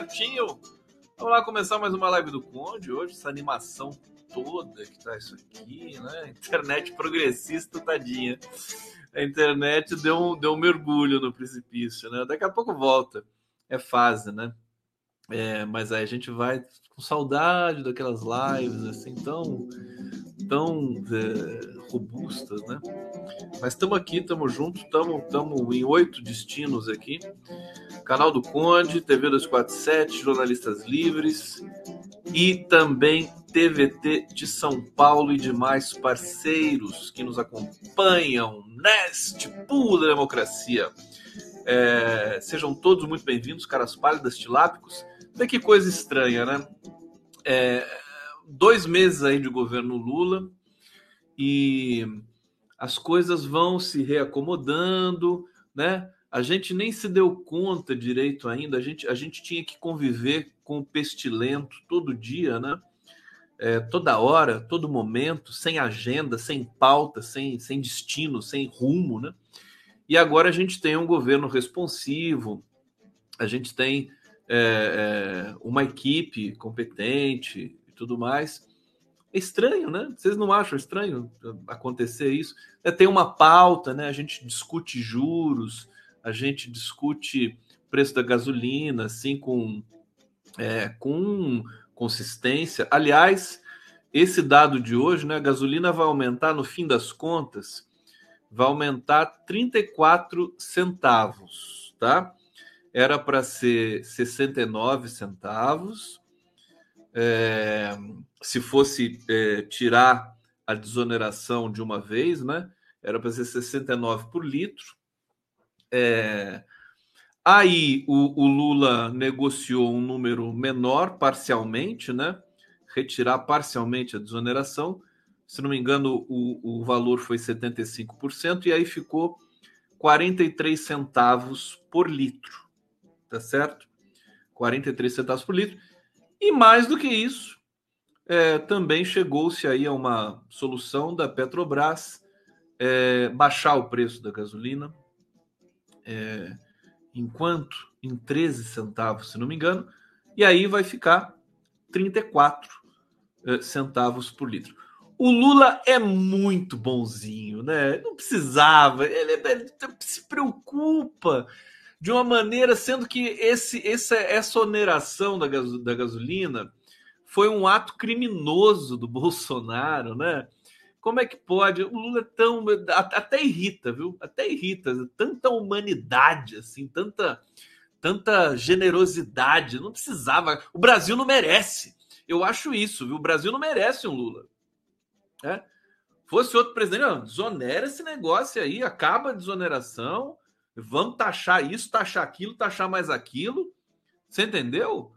certinho? Vamos lá começar mais uma live do Conde hoje, essa animação toda que tá isso aqui, né? Internet progressista, tadinha. A internet deu um, deu um mergulho no precipício, né? Daqui a pouco volta. É fase, né? É, mas aí a gente vai com saudade daquelas lives assim tão tão é, robustas, né? Mas estamos aqui, estamos juntos, estamos em oito destinos aqui. Canal do Conde, TV 247, Jornalistas Livres e também TVT de São Paulo e demais parceiros que nos acompanham neste pool da democracia. É, sejam todos muito bem-vindos, caras pálidas, tilápicos. Olha que coisa estranha, né? É, dois meses aí de governo Lula e as coisas vão se reacomodando, né? A gente nem se deu conta direito ainda, a gente, a gente tinha que conviver com o pestilento todo dia, né? É, toda hora, todo momento, sem agenda, sem pauta, sem, sem destino, sem rumo, né? E agora a gente tem um governo responsivo, a gente tem é, é, uma equipe competente e tudo mais. É estranho, né? Vocês não acham estranho acontecer isso? É, tem uma pauta, né? A gente discute juros, a gente discute preço da gasolina, assim, com, é, com consistência. Aliás, esse dado de hoje, né? A gasolina vai aumentar, no fim das contas, vai aumentar 34 centavos, tá? era para ser 69 centavos. É, se fosse é, tirar a desoneração de uma vez, né? Era para ser 69 por litro. É, aí o, o, Lula negociou um número menor, parcialmente, né? Retirar parcialmente a desoneração. Se não me engano, o, o valor foi 75%, e aí ficou 43 centavos por litro tá certo? 43 centavos por litro. E mais do que isso, é, também chegou-se aí a uma solução da Petrobras é, baixar o preço da gasolina, é, enquanto em 13 centavos, se não me engano, e aí vai ficar 34 é, centavos por litro. O Lula é muito bonzinho, né? Não precisava, ele, ele se preocupa de uma maneira, sendo que esse, essa, essa oneração da, da gasolina foi um ato criminoso do Bolsonaro, né? Como é que pode? O Lula é tão. Até irrita, viu? Até irrita. Tanta humanidade, assim, tanta, tanta generosidade. Não precisava. O Brasil não merece. Eu acho isso, viu? O Brasil não merece um Lula. É? Fosse outro presidente, não, desonera esse negócio aí, acaba a desoneração Vamos taxar isso, taxar aquilo, taxar mais aquilo. Você entendeu?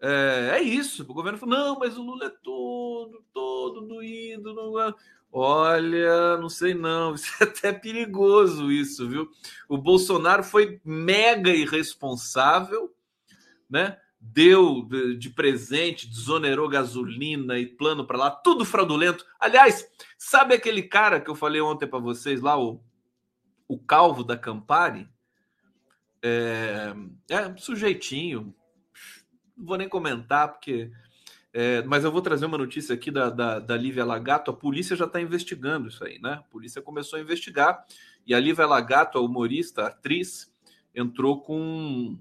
É, é isso. O governo falou: não, mas o Lula é todo, todo doído. Não é... Olha, não sei não. Isso é até perigoso, isso, viu? O Bolsonaro foi mega irresponsável, né? Deu de presente, desonerou gasolina e plano para lá, tudo fraudulento. Aliás, sabe aquele cara que eu falei ontem para vocês lá, o o calvo da Campari, é, é sujeitinho, não vou nem comentar, porque. É, mas eu vou trazer uma notícia aqui da, da, da Lívia Lagato. A polícia já está investigando isso aí, né? A polícia começou a investigar e a Lívia Lagato, a humorista, a atriz, entrou com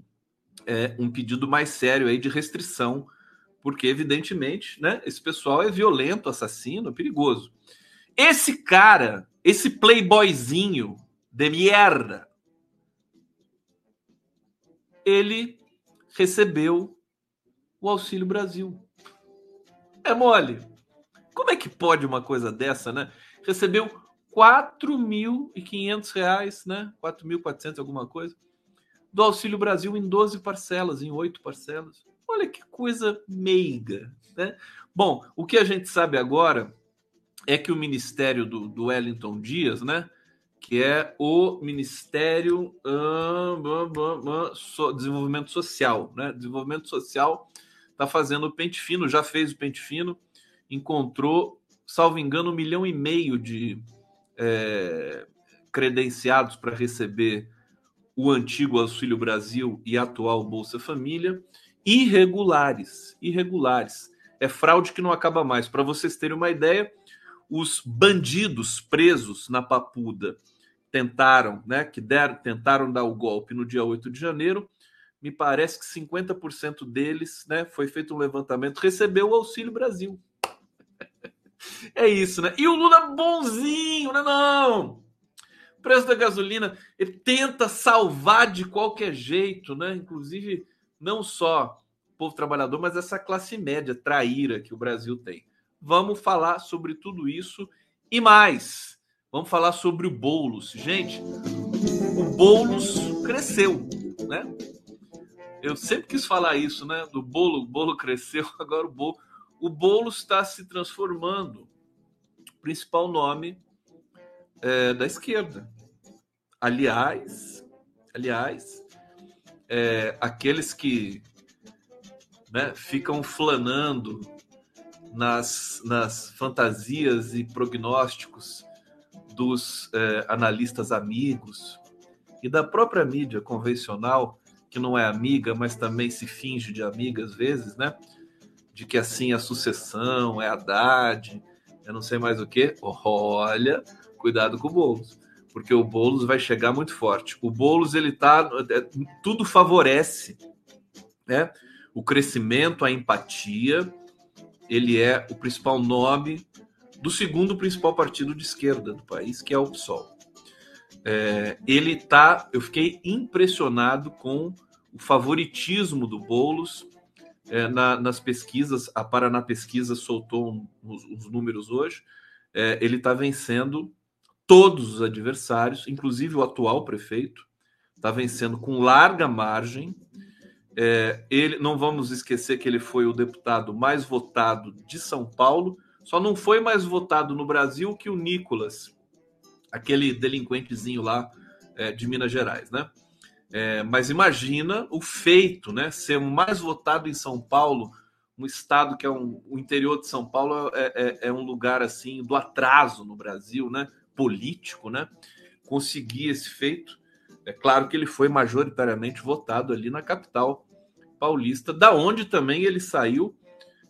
é, um pedido mais sério aí de restrição, porque, evidentemente, né, esse pessoal é violento, assassino, perigoso. Esse cara, esse playboyzinho de merda, ele recebeu o Auxílio Brasil. É mole. Como é que pode uma coisa dessa, né? Recebeu 4.500 reais, né? 4.400 alguma coisa, do Auxílio Brasil em 12 parcelas, em 8 parcelas. Olha que coisa meiga, né? Bom, o que a gente sabe agora é que o Ministério do, do Wellington Dias, né? Que é o Ministério Desenvolvimento Social, né? Desenvolvimento Social está fazendo o pente fino, já fez o pente fino, encontrou, salvo engano, um milhão e meio de é, credenciados para receber o antigo Auxílio Brasil e atual Bolsa Família, irregulares, irregulares. É fraude que não acaba mais. Para vocês terem uma ideia, os bandidos presos na Papuda tentaram, né, que deram, tentaram dar o golpe no dia 8 de janeiro. Me parece que 50% deles, né, foi feito um levantamento, recebeu o Auxílio Brasil. É isso, né? E o Lula bonzinho, né? Não. O preço da gasolina, ele tenta salvar de qualquer jeito, né? Inclusive, não só o povo trabalhador, mas essa classe média traíra que o Brasil tem. Vamos falar sobre tudo isso e mais. Vamos falar sobre o Boulos. Gente, o Boulos cresceu, né? Eu sempre quis falar isso, né? Do bolo, o bolo cresceu, agora o bolo. O está se transformando principal nome é, da esquerda. Aliás, aliás, é, aqueles que né, ficam flanando nas, nas fantasias e prognósticos dos é, analistas amigos e da própria mídia convencional, que não é amiga, mas também se finge de amiga às vezes, né? De que assim a sucessão é Haddad, eu não sei mais o que. Olha, cuidado com o Boulos, porque o Boulos vai chegar muito forte. O Boulos, ele tá. É, tudo favorece né? o crescimento, a empatia ele é o principal nome do segundo principal partido de esquerda do país, que é o PSOL. É, ele tá, eu fiquei impressionado com o favoritismo do Bolos é, na, nas pesquisas. A Paraná Pesquisa soltou um, os, os, números hoje. É, ele está vencendo todos os adversários, inclusive o atual prefeito, está vencendo com larga margem. É, ele, não vamos esquecer que ele foi o deputado mais votado de São Paulo, só não foi mais votado no Brasil que o Nicolas, aquele delinquentezinho lá é, de Minas Gerais, né? É, mas imagina o feito, né? Ser mais votado em São Paulo, um estado que é um, o interior de São Paulo é, é, é um lugar assim do atraso no Brasil, né? Político, né? Conseguir esse feito. É claro que ele foi majoritariamente votado ali na capital paulista, da onde também ele saiu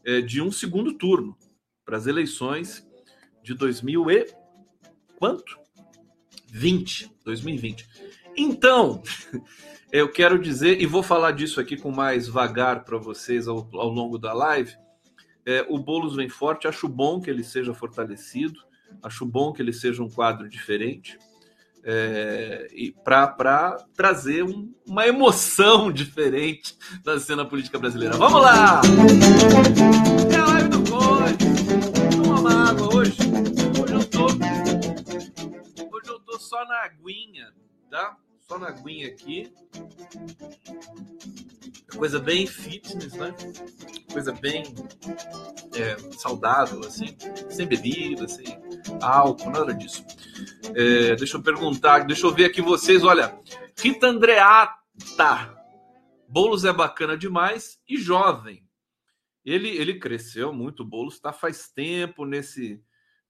é, de um segundo turno para as eleições de 2000 e quanto? 20, 2020. Então, eu quero dizer e vou falar disso aqui com mais vagar para vocês ao, ao, longo da live. É, o Bolos vem forte, acho bom que ele seja fortalecido, acho bom que ele seja um quadro diferente é, para trazer um, uma emoção diferente na cena política brasileira. Vamos lá! É a live do Conde. Toma água hoje. Hoje eu tô. Hoje eu tô só na aguinha, tá? Só na aguinha aqui. Coisa bem fitness, né? Coisa bem é, saudável, assim. Sem bebida, sem álcool, nada disso. É, deixa eu perguntar, deixa eu ver aqui vocês. Olha, Rita Andreata. Boulos é bacana demais e jovem. Ele, ele cresceu muito. Boulos está faz tempo nesse,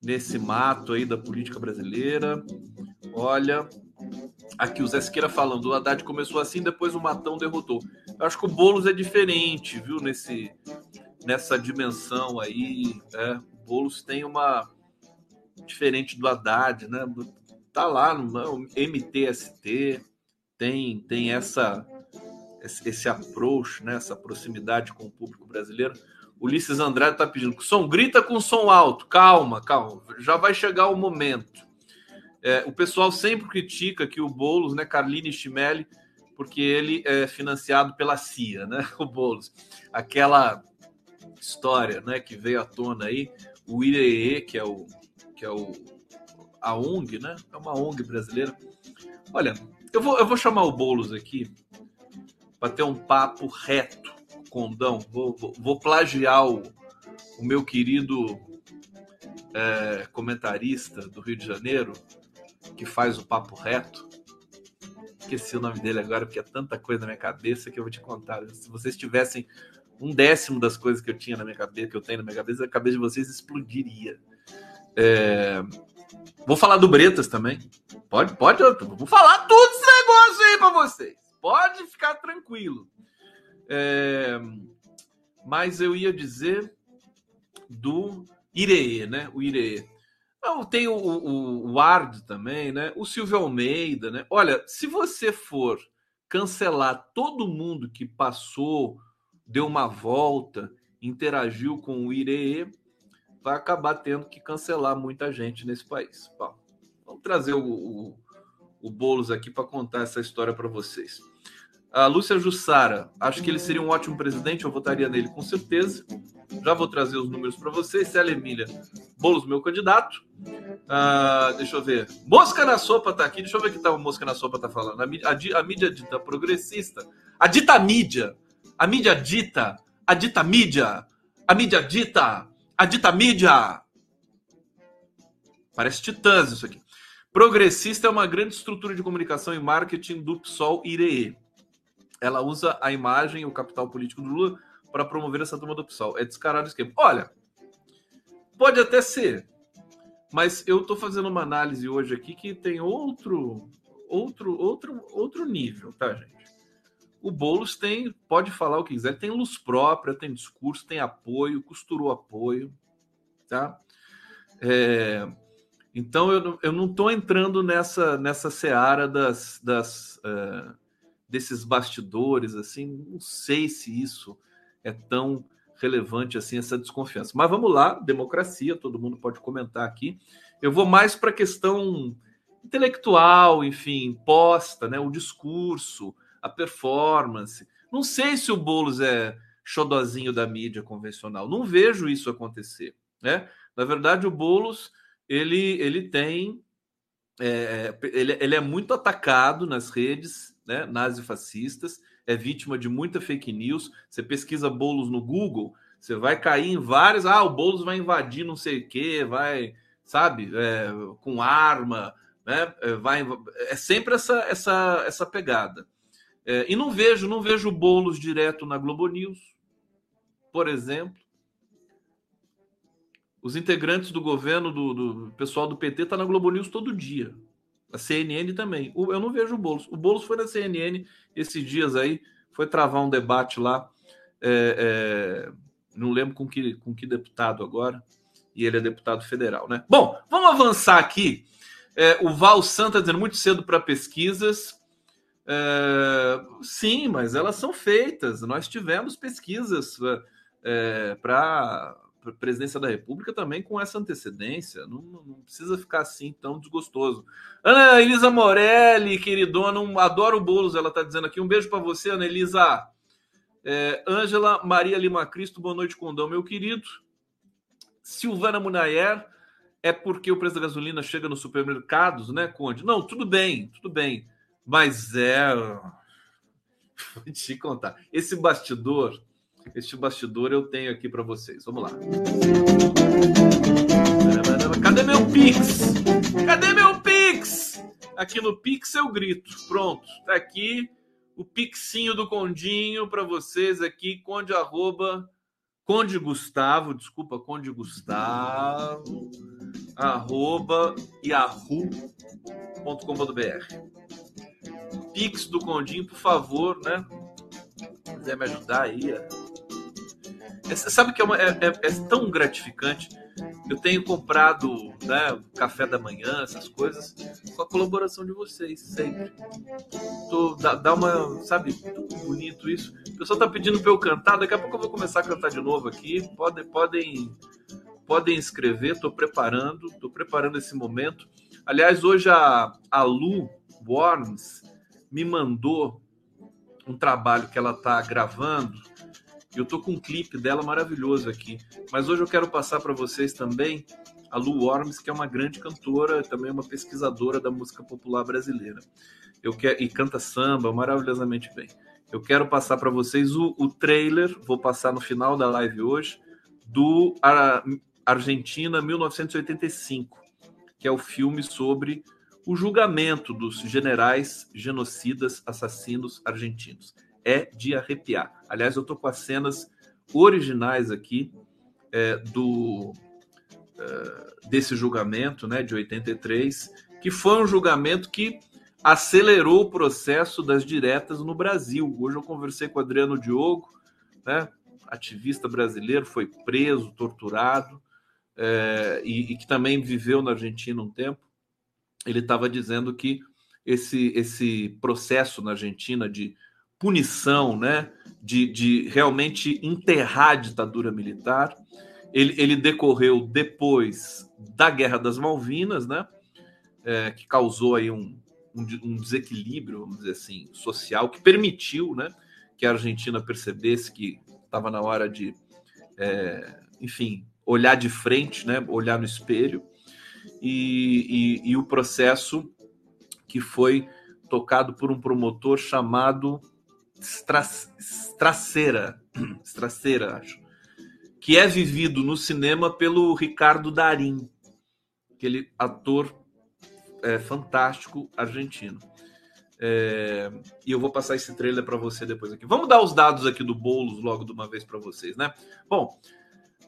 nesse mato aí da política brasileira. Olha, aqui o Zé Siqueira falando, o Haddad começou assim, depois o Matão derrotou. Eu acho que o Boulos é diferente, viu, nesse, nessa dimensão aí. É. O Boulos tem uma, diferente do Haddad, né? Tá lá no MTST, tem, tem essa esse approach, né? essa proximidade com o público brasileiro. Ulisses Andrade está pedindo som grita com som alto. Calma, calma, já vai chegar o momento. É, o pessoal sempre critica que o Boulos, né, Carline Stimelli, porque ele é financiado pela CIA, né? O Boulos. Aquela história, né, que veio à tona aí, o IRE, que é o que é o, a ONG, né? É uma ONG brasileira. Olha, eu vou, eu vou chamar o Boulos aqui para ter um papo reto, condão. Vou, vou, vou plagiar o, o meu querido é, comentarista do Rio de Janeiro, que faz o papo reto. Esqueci o nome dele agora, porque é tanta coisa na minha cabeça que eu vou te contar. Se vocês tivessem um décimo das coisas que eu tinha na minha cabeça, que eu tenho na minha cabeça, a cabeça de vocês explodiria. É... Vou falar do Bretas também. Pode, pode. Vou falar tudo esse negócio aí para vocês. Pode ficar tranquilo. É... Mas eu ia dizer do Iree, né? O Iree. Não, tem o, o, o também, né? O Silvio Almeida, né? Olha, se você for cancelar todo mundo que passou, deu uma volta, interagiu com o Iree, vai acabar tendo que cancelar muita gente nesse país. Bom, vamos trazer o, o, o Boulos aqui para contar essa história para vocês. A Lúcia Jussara, acho que ele seria um ótimo presidente, eu votaria nele com certeza. Já vou trazer os números para vocês. Célia Emília, Boulos, meu candidato. Ah, deixa eu ver. Mosca na Sopa tá aqui. Deixa eu ver o que tá o Mosca na Sopa tá falando. A, a, a mídia dita progressista. A dita mídia. A mídia dita. A dita mídia. A mídia dita. A dita mídia. Parece titãs isso aqui. Progressista é uma grande estrutura de comunicação e marketing do PSOL IRE ela usa a imagem e o capital político do Lula para promover essa turma do PSOL. É descarado esquema. Olha, pode até ser, mas eu estou fazendo uma análise hoje aqui que tem outro, outro, outro, outro nível, tá, gente? O Boulos tem, pode falar o que quiser, tem luz própria, tem discurso, tem apoio, costurou apoio, tá? É, então eu, eu não estou entrando nessa nessa seara das, das uh, desses bastidores, assim, não sei se isso é tão relevante assim essa desconfiança. Mas vamos lá, democracia, todo mundo pode comentar aqui. Eu vou mais para a questão intelectual, enfim, posta, né, o discurso, a performance. Não sei se o Bolos é xodozinho da mídia convencional. Não vejo isso acontecer, né? Na verdade, o Bolos ele ele tem é, ele, ele é muito atacado nas redes né, nazifascistas, é vítima de muita fake news. Você pesquisa bolos no Google, você vai cair em vários. Ah, o Boulos vai invadir não sei o quê, vai, sabe, é, com arma, né? É, vai, é sempre essa, essa, essa pegada. É, e não vejo, não vejo bolos direto na Globo News, por exemplo. Os integrantes do governo, do, do pessoal do PT, tá na Globo News todo dia. A CNN também. Eu não vejo o Boulos. O Boulos foi na CNN esses dias aí, foi travar um debate lá. É, é, não lembro com que, com que deputado agora. E ele é deputado federal, né? Bom, vamos avançar aqui. É, o Val Santa dizendo muito cedo para pesquisas. É, sim, mas elas são feitas. Nós tivemos pesquisas é, para presidência da República também com essa antecedência. Não, não, precisa ficar assim tão desgostoso. Ana Elisa Morelli, queridona, um, adoro bolos, ela está dizendo aqui. Um beijo para você, Ana Elisa. É, Ângela Maria Lima Cristo, boa noite, Condão, meu querido. Silvana Munayer, é porque o preço da gasolina chega nos supermercados, né, Conde? Não, tudo bem, tudo bem. Mas é. Vou te contar. Esse bastidor este bastidor eu tenho aqui para vocês. Vamos lá. Cadê meu Pix? Cadê meu Pix? Aqui no Pix eu grito. Pronto, tá aqui o pixinho do Condinho para vocês aqui, conde arroba Conde Gustavo, desculpa, Conde Gustavo, arroba yahoo.com.br. Pix do Condinho, por favor, né? Se quiser me ajudar aí, é, sabe que é, uma, é, é, é, tão gratificante. Eu tenho comprado né, café da manhã, essas coisas, com a colaboração de vocês, sempre. Tô, dá, dá uma, sabe, tão bonito isso. O pessoal tá pedindo para eu cantar, daqui a pouco eu vou começar a cantar de novo aqui. Podem, podem, podem escrever, estou preparando, estou preparando esse momento. Aliás, hoje a, a Lu Worms me mandou um trabalho que ela está gravando eu tô com um clipe dela maravilhoso aqui. Mas hoje eu quero passar para vocês também a Lu Worms, que é uma grande cantora, também uma pesquisadora da música popular brasileira. Eu quero e canta samba maravilhosamente bem. Eu quero passar para vocês o, o, trailer, vou passar no final da live hoje, do a, Argentina 1985, que é o filme sobre o julgamento dos generais genocidas assassinos argentinos. É de arrepiar. Aliás, eu estou com as cenas originais aqui é, do é, desse julgamento, né, de 83, que foi um julgamento que acelerou o processo das diretas no Brasil. Hoje eu conversei com Adriano Diogo, né, ativista brasileiro, foi preso, torturado, é, e, e, que também viveu na Argentina um tempo. Ele estava dizendo que esse, esse processo na Argentina de punição, né, de, de realmente enterrar a ditadura militar, ele, ele decorreu depois da Guerra das Malvinas, né, é, que causou aí um, um, um, desequilíbrio, vamos dizer assim, social, que permitiu né, que a Argentina percebesse que estava na hora de, é, enfim, olhar de frente, né, olhar no espelho, e, e, e o processo que foi tocado por um promotor chamado Straceira, Straceira, acho, que é vivido no cinema pelo Ricardo Darim, aquele ator é, fantástico argentino. É, e eu vou passar esse trailer para você depois aqui. Vamos dar os dados aqui do Bolos logo de uma vez para vocês, né? Bom,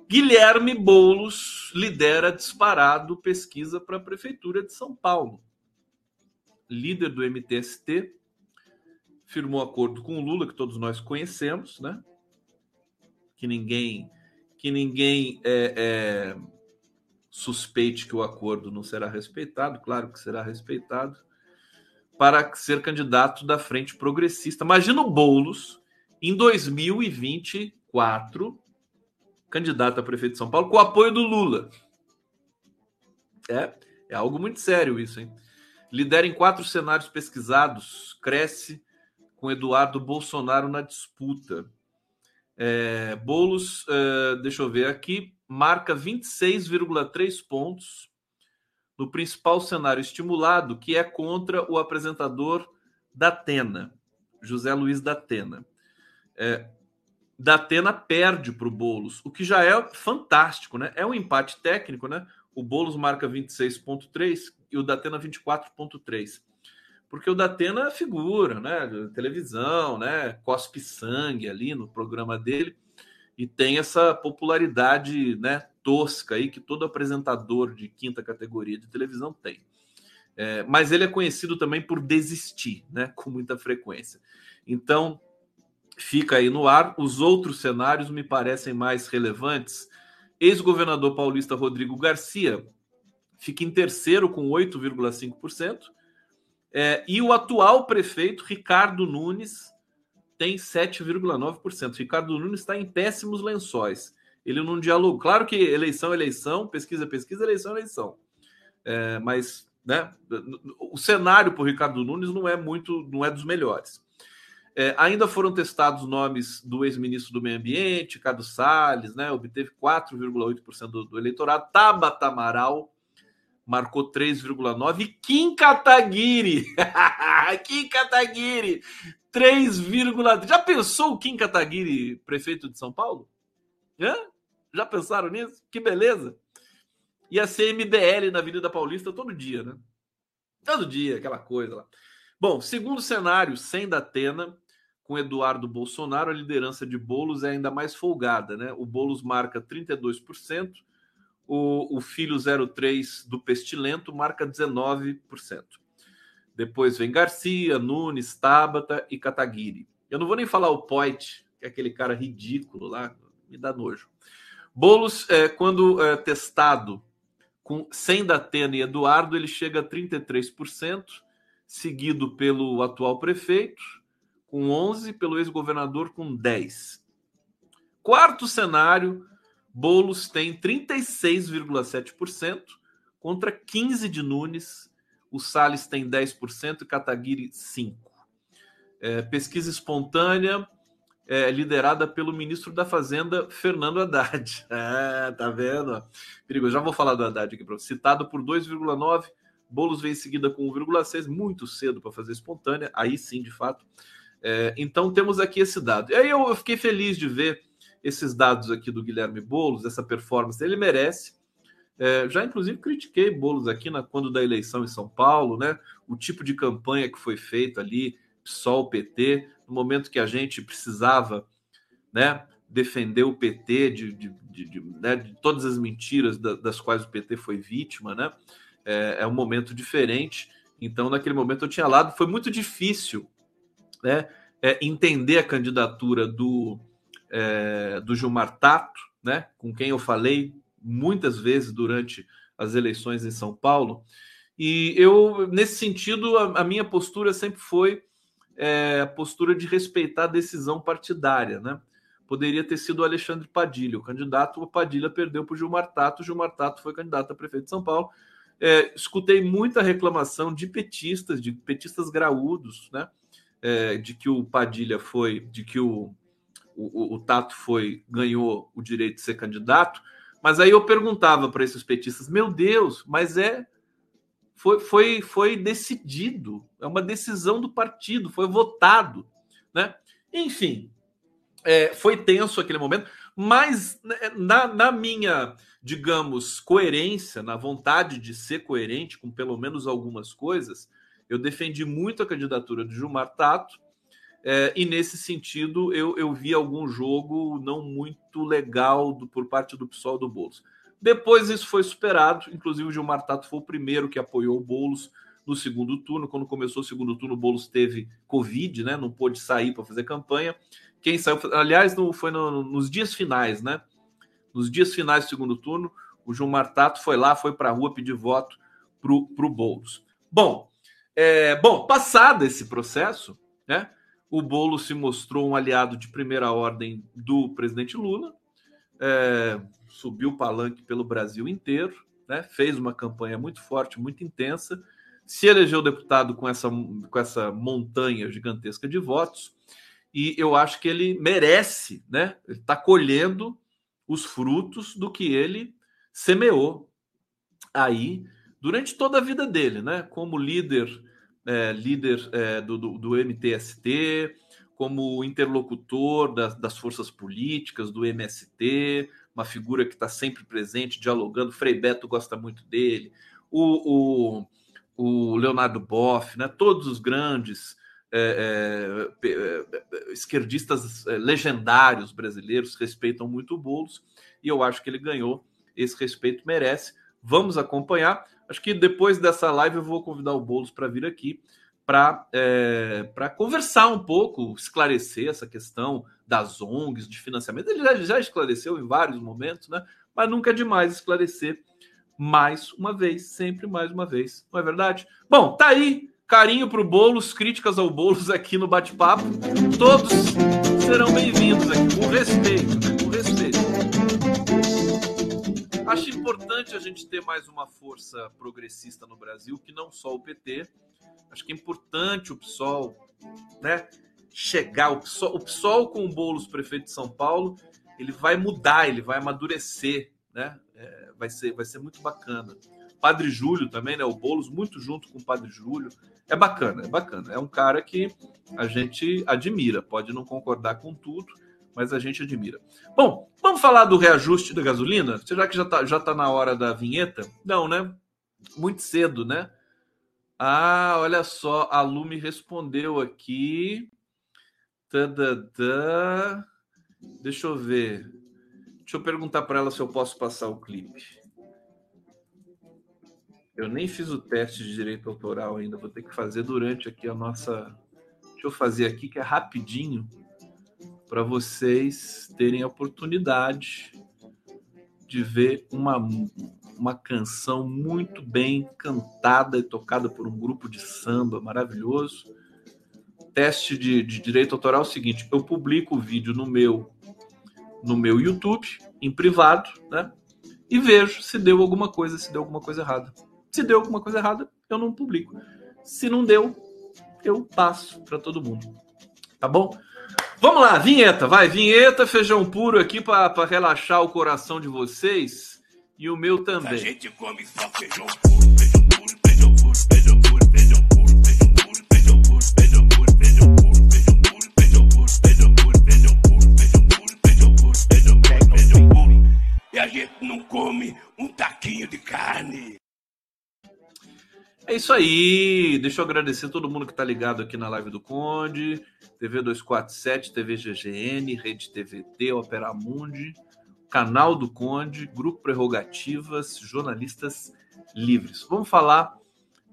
Guilherme Bolos lidera disparado pesquisa para a prefeitura de São Paulo. Líder do MTST, firmou acordo com o Lula que todos nós conhecemos, né? Que ninguém que ninguém é, é suspeite que o acordo não será respeitado, claro que será respeitado, para ser candidato da Frente Progressista. Imagina o Boulos em 2024, candidato a prefeito de São Paulo, com o apoio do Lula. É, é algo muito sério isso, hein? Lidera em quatro cenários pesquisados, cresce com Eduardo Bolsonaro na disputa. É, Boulos, é, deixa eu ver aqui, marca 26,3 pontos no principal cenário estimulado, que é contra o apresentador da Atena, José Luiz da Atena. É, da Atena perde para o Boulos, o que já é fantástico, né? É um empate técnico, né? O Boulos marca 26,3 e o da Atena 24,3. Porque o da Atena é figura, né? Televisão, né? Cospe sangue ali no programa dele e tem essa popularidade né, tosca aí que todo apresentador de quinta categoria de televisão tem. É, mas ele é conhecido também por desistir, né, com muita frequência. Então, fica aí no ar. Os outros cenários me parecem mais relevantes. Ex-governador paulista Rodrigo Garcia fica em terceiro com 8,5%. É, e o atual prefeito Ricardo Nunes tem 7,9%. Ricardo Nunes está em péssimos lençóis. Ele não dialoga. Claro que eleição, eleição, pesquisa, pesquisa, eleição, eleição. É, mas né, o cenário para o Ricardo Nunes não é muito, não é dos melhores. É, ainda foram testados nomes do ex-ministro do Meio Ambiente, Cado Salles, né, obteve 4,8% do, do eleitorado. Tabata Amaral marcou 3,9%. E Kim Kataguiri, Kim Kataguiri 3, já pensou o Kim Kataguiri, prefeito de São Paulo? Hã? Já pensaram nisso? Que beleza! Ia ser MBL na Avenida Paulista todo dia, né? Todo dia, aquela coisa lá. Bom, segundo cenário, sem da Atena, com Eduardo Bolsonaro, a liderança de Bolos é ainda mais folgada, né? O Bolos marca 32%, o, o filho 03 do Pestilento marca 19%. Depois vem Garcia, Nunes, Tabata e Kataguiri. Eu não vou nem falar o Poit, que é aquele cara ridículo lá, me dá nojo. Bolos, é, quando é, testado com, sem Datena e Eduardo, ele chega a 33%, seguido pelo atual prefeito, com 11%, pelo ex-governador, com 10%. Quarto cenário, Bolos tem 36,7% contra 15% de Nunes o Salles tem 10% e Kataguiri 5%. É, pesquisa espontânea é, liderada pelo ministro da Fazenda, Fernando Haddad. É, tá vendo? Perigoso. Já vou falar do Haddad aqui. Citado por 2,9%, Boulos vem em seguida com 1,6%, muito cedo para fazer espontânea, aí sim, de fato. É, então temos aqui esse dado. E aí eu fiquei feliz de ver esses dados aqui do Guilherme Boulos, essa performance, ele merece. É, já inclusive critiquei Boulos aqui na, quando da eleição em São Paulo, né? O tipo de campanha que foi feita ali, PSOL, PT, no momento que a gente precisava, né? Defender o PT de, de, de, de, né, todas as mentiras da, das quais o PT foi vítima, né? É, é um momento diferente. Então, naquele momento eu tinha lado, foi muito difícil, né? É, entender a candidatura do é, do Gilmar Tato, né, com quem eu falei muitas vezes durante as eleições em São Paulo. E eu, nesse sentido, a, a minha postura sempre foi é, a postura de respeitar a decisão partidária. Né? Poderia ter sido o Alexandre Padilha, o candidato, o Padilha perdeu para o Gilmar Tato, o Gilmar Tato foi candidato a prefeito de São Paulo. É, escutei muita reclamação de petistas, de petistas graúdos, né? É, de que o Padilha foi, de que o o, o, Tato foi ganhou o direito de ser candidato, mas aí eu perguntava para esses petistas: meu Deus, mas é foi, foi, foi decidido, é uma decisão do partido, foi votado, né? Enfim, é, foi tenso aquele momento, mas né, na, na minha, digamos, coerência, na vontade de ser coerente com pelo menos algumas coisas, eu defendi muito a candidatura de Gilmar Tato é, e nesse sentido, eu, eu vi algum jogo não muito legal do, por parte do PSOL do Boulos. Depois isso foi superado, inclusive o Gilmar Tato foi o primeiro que apoiou o Boulos no segundo turno. Quando começou o segundo turno, o Boulos teve Covid, né? Não pôde sair para fazer campanha. Quem saiu, aliás, no, foi no, nos dias finais, né? Nos dias finais do segundo turno, o Gilmar Tato foi lá, foi para a rua pedir voto para o Boulos. Bom, é, bom, passado esse processo, né? O Bolo se mostrou um aliado de primeira ordem do presidente Lula, é, subiu o palanque pelo Brasil inteiro, né, fez uma campanha muito forte, muito intensa, se elegeu deputado com essa, com essa montanha gigantesca de votos, e eu acho que ele merece, né? Ele está colhendo os frutos do que ele semeou aí durante toda a vida dele, né? Como líder é, líder é, do, do, do, MTST, como interlocutor das, das, forças políticas, do MST, uma figura que está sempre presente, dialogando. Frei Beto gosta muito dele, o, o, o Leonardo Boff, né? todos os grandes é, é, é esquerdistas é, legendários brasileiros respeitam muito o Boulos e eu acho que ele ganhou esse respeito, merece. Vamos acompanhar. Acho que depois dessa live eu vou convidar o Boulos para vir aqui para é, conversar um pouco, esclarecer essa questão das ONGs, de financiamento. Ele já, já esclareceu em vários momentos, né? Mas nunca é demais esclarecer mais uma vez, sempre mais uma vez. Não é verdade? Bom, tá aí. Carinho para o Boulos, críticas ao Boulos aqui no bate-papo. Todos serão bem-vindos aqui, com respeito, né? com respeito. Acho importante a gente ter mais uma força progressista no Brasil, que não só o PT. Acho que é importante o PSOL, né? Chegar, o PSOL, o PSOL com o Boulos, prefeito de São Paulo, ele vai mudar, ele vai amadurecer, né? É, vai, ser, vai ser muito bacana. Padre Júlio também, né? O Boulos muito junto com o Padre Júlio. É bacana, é bacana. É um cara que a gente admira, pode não concordar com tudo, mas a gente admira. Bom, vamos falar do reajuste da gasolina? Será que já está já tá na hora da vinheta? Não, né? Muito cedo, né? Ah, olha só, a Lu me respondeu aqui. Tadadã. Deixa eu ver. Deixa eu perguntar para ela se eu posso passar o clipe. Eu nem fiz o teste de direito autoral ainda, vou ter que fazer durante aqui a nossa. Deixa eu fazer aqui que é rapidinho para vocês terem a oportunidade de ver uma, uma canção muito bem cantada e tocada por um grupo de samba maravilhoso. Teste de, de direito autoral é o seguinte: eu publico o vídeo no meu no meu YouTube em privado, né? E vejo se deu alguma coisa, se deu alguma coisa errada. Se deu alguma coisa errada, eu não publico. Se não deu, eu passo para todo mundo. Tá bom? Vamos lá, vinheta, vai, vinheta, feijão puro aqui para relaxar o coração de vocês e o meu também. A gente come só feijão puro. E a gente não come um taquinho de carne. É isso aí. Deixa eu agradecer todo mundo que está ligado aqui na live do Conde, TV 247, TV GGN, Rede TVT, Opera Mundi, canal do Conde, Grupo Prerrogativas, jornalistas livres. Vamos falar,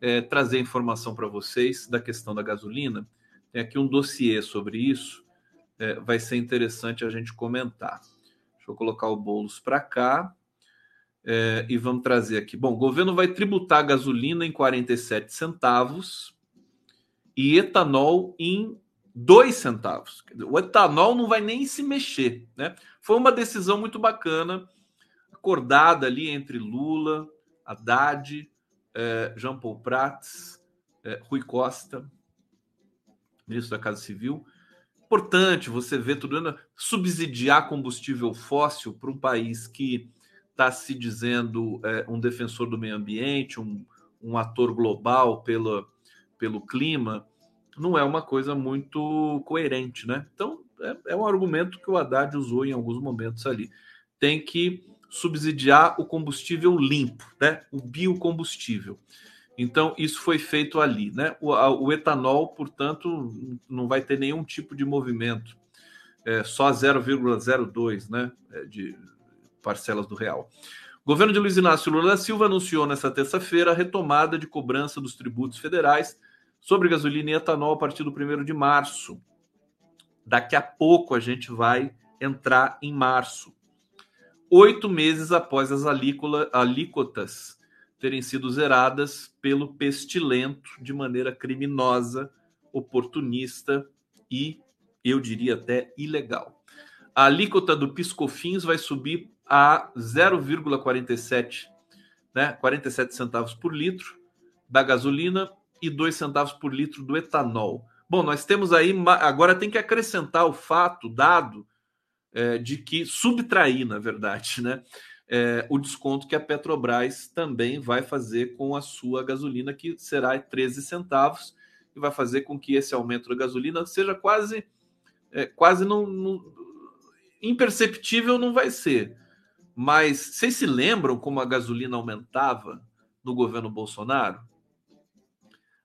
é, trazer informação para vocês da questão da gasolina. Tem aqui um dossiê sobre isso. É, vai ser interessante a gente comentar. Deixa eu colocar o Boulos para cá. É, e vamos trazer aqui. Bom, o governo vai tributar gasolina em 47 centavos e etanol em 2 centavos. O etanol não vai nem se mexer. Né? Foi uma decisão muito bacana, acordada ali entre Lula, Haddad, é, Jean Paul Prats, é, Rui Costa, ministro da Casa Civil. Importante você ver tudo, subsidiar combustível fóssil para um país que está se dizendo é, um defensor do meio ambiente, um, um ator global pelo, pelo clima, não é uma coisa muito coerente, né? Então, é, é, um argumento que o Haddad usou em alguns momentos ali. Tem que subsidiar o combustível limpo, né? O biocombustível. Então, isso foi feito ali, né? O, a, o etanol, portanto, não vai ter nenhum tipo de movimento. É, só 0,02, né? É, de, parcelas do real. O governo de Luiz Inácio Lula da Silva anunciou nesta terça-feira a retomada de cobrança dos tributos federais sobre gasolina e etanol a partir do 1 de março. Daqui a pouco a gente vai entrar em março. Oito meses após as alíquotas terem sido zeradas pelo pestilento de maneira criminosa, oportunista e, eu diria até, ilegal. A alíquota do Piscofins vai subir a 0,47, né, 47 centavos por litro da gasolina e 2 centavos por litro do etanol. Bom, nós temos aí, agora tem que acrescentar o fato, dado, é, de que subtrair, na verdade, né, é, o desconto que a Petrobras também vai fazer com a sua gasolina, que será 13 centavos, e vai fazer com que esse aumento da gasolina seja quase, é, quase não, não imperceptível não vai ser, mas vocês se lembram como a gasolina aumentava no governo Bolsonaro?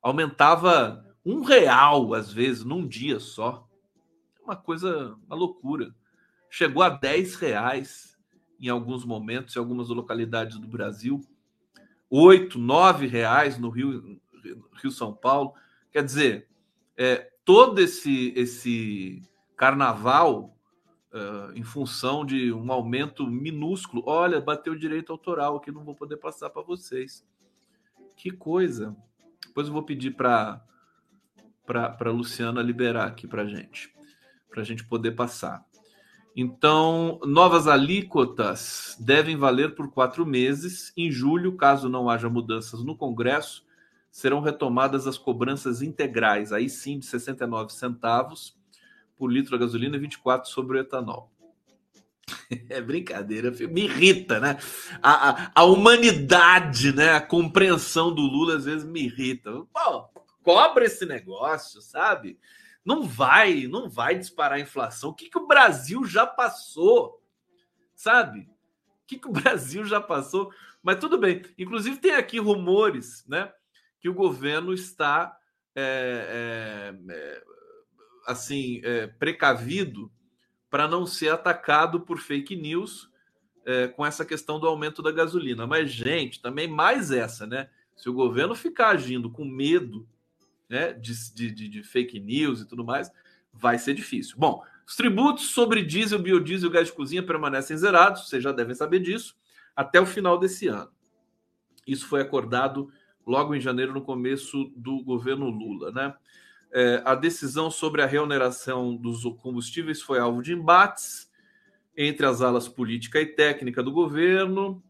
Aumentava um real, às vezes, num dia só. Uma coisa, uma loucura. Chegou a 10 reais em alguns momentos, em algumas localidades do Brasil. 8, 9 reais no Rio, Rio São Paulo. Quer dizer, é, todo esse, esse carnaval uh, em função de um aumento minúsculo. Olha, bateu direito autoral aqui, não vou poder passar para vocês. Que coisa. Depois eu vou pedir para para Luciana liberar aqui para gente, para a gente poder passar. Então, novas alíquotas devem valer por quatro meses. Em julho, caso não haja mudanças no Congresso, serão retomadas as cobranças integrais, aí sim de 69 centavos por litro da gasolina e 24 sobre o etanol. É brincadeira, me irrita, né? A, a, a, humanidade, né? A compreensão do Lula às vezes me irrita. Pô, cobra esse negócio, sabe? Não vai, não vai disparar a inflação. O que, que o Brasil já passou, sabe? O que, que o Brasil já passou? Mas tudo bem. Inclusive tem aqui rumores, né? Que o governo está é, é, é assim é, precavido para não ser atacado por fake news é, com essa questão do aumento da gasolina. Mas, gente, também mais essa, né? Se o governo ficar agindo com medo né, de, de, de fake news e tudo mais, vai ser difícil. Bom, os tributos sobre diesel, biodiesel e gás de cozinha permanecem zerados, vocês já devem saber disso, até o final desse ano. Isso foi acordado logo em janeiro, no começo do governo Lula, né? É, a decisão sobre a reoneração dos combustíveis foi alvo de embates entre as alas política e técnica do governo.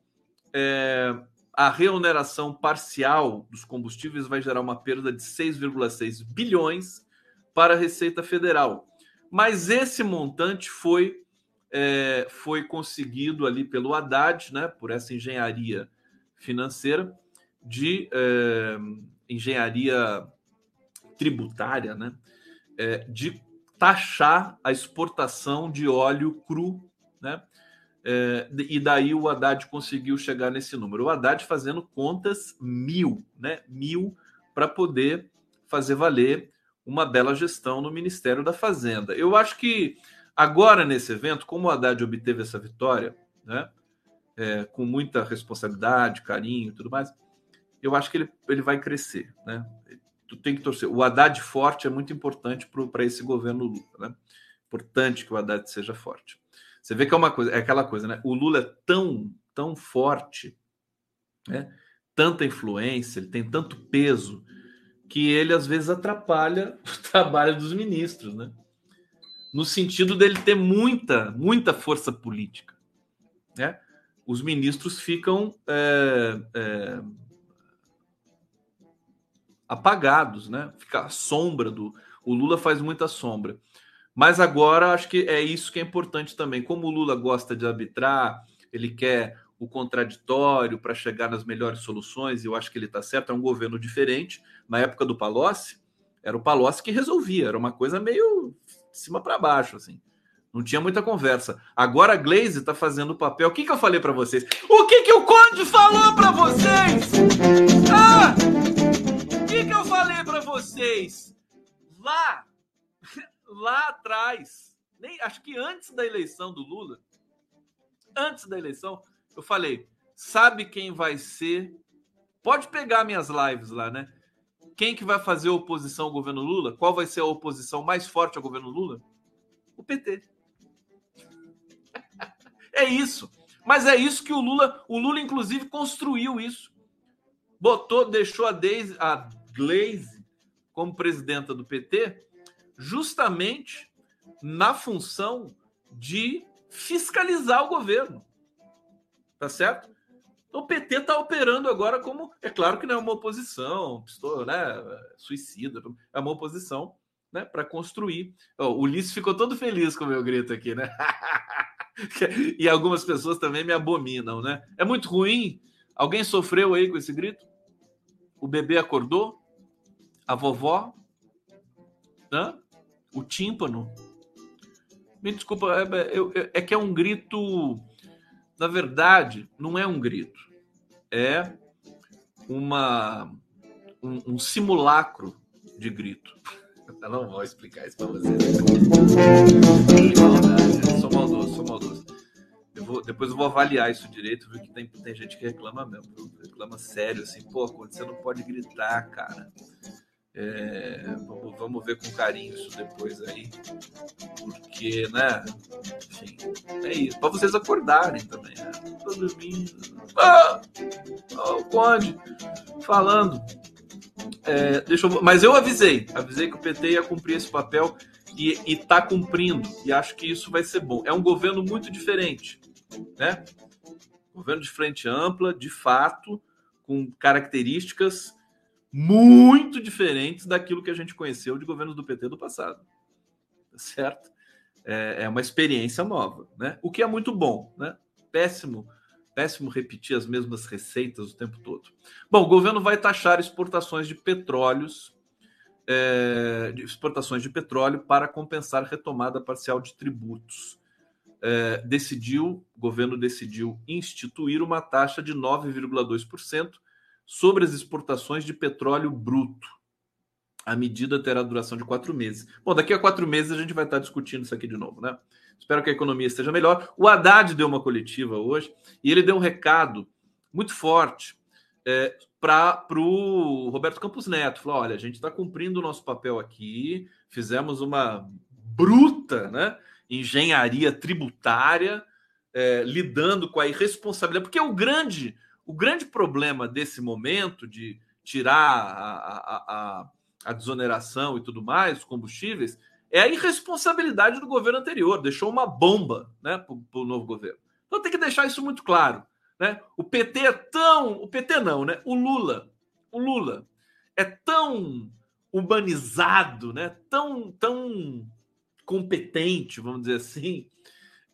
É, a reoneração parcial dos combustíveis vai gerar uma perda de 6,6 bilhões para a Receita Federal. Mas esse montante foi, é, foi conseguido ali pelo Haddad, né, por essa engenharia financeira, de é, engenharia tributária, né, é, de taxar a exportação de óleo cru, né, É, e daí o Haddad conseguiu chegar nesse número. O Haddad fazendo contas mil, né? Mil para poder fazer valer uma bela gestão no Ministério da Fazenda. Eu acho que agora nesse evento, como o Haddad obteve essa vitória, né? É, com muita responsabilidade, carinho e tudo mais, eu acho que ele, ele vai crescer, né? Tu tem que torcer. O Haddad forte é muito importante para esse governo Lula, né? Importante que o Haddad seja forte. Você vê que é uma coisa, é aquela coisa, né? O Lula é tão, tão forte, né? Tanta influência, ele tem tanto peso que ele às vezes atrapalha o trabalho dos ministros, né? No sentido dele ter muita, muita força política, né? Os ministros ficam é, apagados, né? Fica a sombra do. O Lula faz muita sombra. Mas agora acho que é isso que é importante também. Como o Lula gosta de arbitrar, ele quer o contraditório para chegar nas melhores soluções, e eu acho que ele está certo, é um governo diferente. Na época do Palocci, era o Palocci que resolvia, era uma coisa meio de cima para baixo, assim. Não tinha muita conversa. Agora a Glaze está fazendo o papel. O que, que eu falei para vocês? O que, que o Conde falou para vocês? Ah! Falei para vocês? Lá lá atrás, nem acho que antes da eleição do Lula, antes da eleição, eu falei: sabe quem vai ser? Pode pegar minhas lives lá, né? Quem que vai fazer oposição ao governo Lula? Qual vai ser a oposição mais forte ao governo Lula? O PT. é isso. Mas é isso que o Lula, o Lula inclusive construiu isso. Botou, deixou a Daisy, a Glaze como presidenta do PT justamente na função de fiscalizar o governo. Tá certo? O PT está operando agora como. É claro que não é uma oposição, estou, né, suicida, é uma oposição né, para construir. Oh, o Ulisses ficou todo feliz com o meu grito aqui, né? e algumas pessoas também me abominam, né? É muito ruim. Alguém sofreu aí com esse grito? O bebê acordou? A vovó? Hã? o tímpano. Me desculpa, é, é, é, que é um grito. Na verdade, não é um grito. É uma um, um simulacro de grito. Eu não vou explicar isso para vocês. Sou maldoso, sou maldoso. Eu vou, depois eu vou avaliar isso direito, viu? Que tem, tem gente que reclama mesmo, reclama sério, assim, pô, você não pode gritar, cara. É, vamos, vamos, ver com carinho isso depois aí, porque, né? Enfim, é isso. Para vocês acordarem também, né? Tô dormindo. Ah! Oh, o Conde falando. É, deixa eu, mas eu avisei, avisei que o PT ia cumprir esse papel e está cumprindo, e acho que isso vai ser bom. É um governo muito diferente, né? Governo de frente ampla, de fato, com características muito diferentes daquilo que a gente conheceu de governos do PT do passado. Tá certo? É, é, uma experiência nova, né? O que é muito bom, né? Péssimo, péssimo repetir as mesmas receitas o tempo todo. Bom, o governo vai taxar exportações de petróleos, é, de exportações de petróleo para compensar retomada parcial de tributos. É, decidiu, o governo decidiu instituir uma taxa de 9,2% sobre as exportações de petróleo bruto. A medida terá duração de quatro meses. Bom, daqui a quatro meses a gente vai estar discutindo isso aqui de novo, né? Espero que a economia esteja melhor. O Haddad deu uma coletiva hoje e ele deu um recado muito forte é, para o Roberto Campos Neto. Falou: olha, a gente está cumprindo o nosso papel aqui, fizemos uma bruta né, engenharia tributária, é, lidando com a irresponsabilidade, porque o grande o grande problema desse momento de tirar a, a, a, a desoneração e tudo mais, os combustíveis, é a irresponsabilidade do governo anterior. Deixou uma bomba né, para o novo governo. Então tem que deixar isso muito claro. Né? O PT é tão. O PT não, né? O Lula. O Lula é tão humanizado, né? tão, tão competente, vamos dizer assim,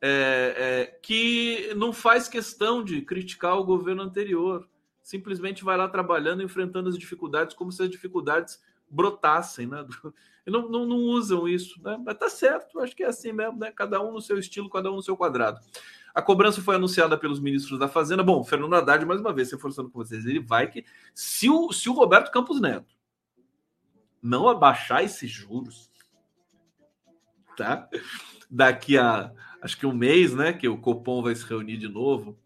é, é, que não faz questão de criticar o governo anterior, simplesmente vai lá trabalhando, enfrentando as dificuldades como se as dificuldades brotassem, né? Não, não, não usam isso, né? Mas tá certo, acho que é assim mesmo, né? Cada um no seu estilo, cada um no seu quadrado. A cobrança foi anunciada pelos ministros da Fazenda. Bom, Fernando Haddad, mais uma vez, reforçando com vocês, ele vai que. Se o, se o Roberto Campos Neto não abaixar esses juros, tá? Daqui a acho que um mês, né? Que o Copom vai se reunir de novo.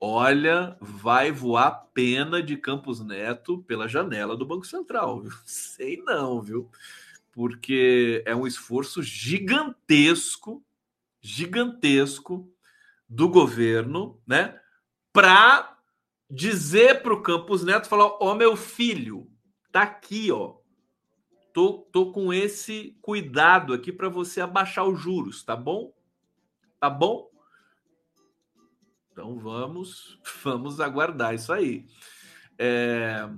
Olha, vai voar pena de Campos Neto pela janela do Banco Central. Viu? Sei não, viu? Porque é um esforço gigantesco, gigantesco do governo, né? Para dizer para o Campos Neto, falar, ó, oh, meu filho, tá aqui, ó. Tô, tô com esse cuidado aqui para você abaixar os juros, tá bom? Tá bom? Então vamos, vamos aguardar isso aí. É...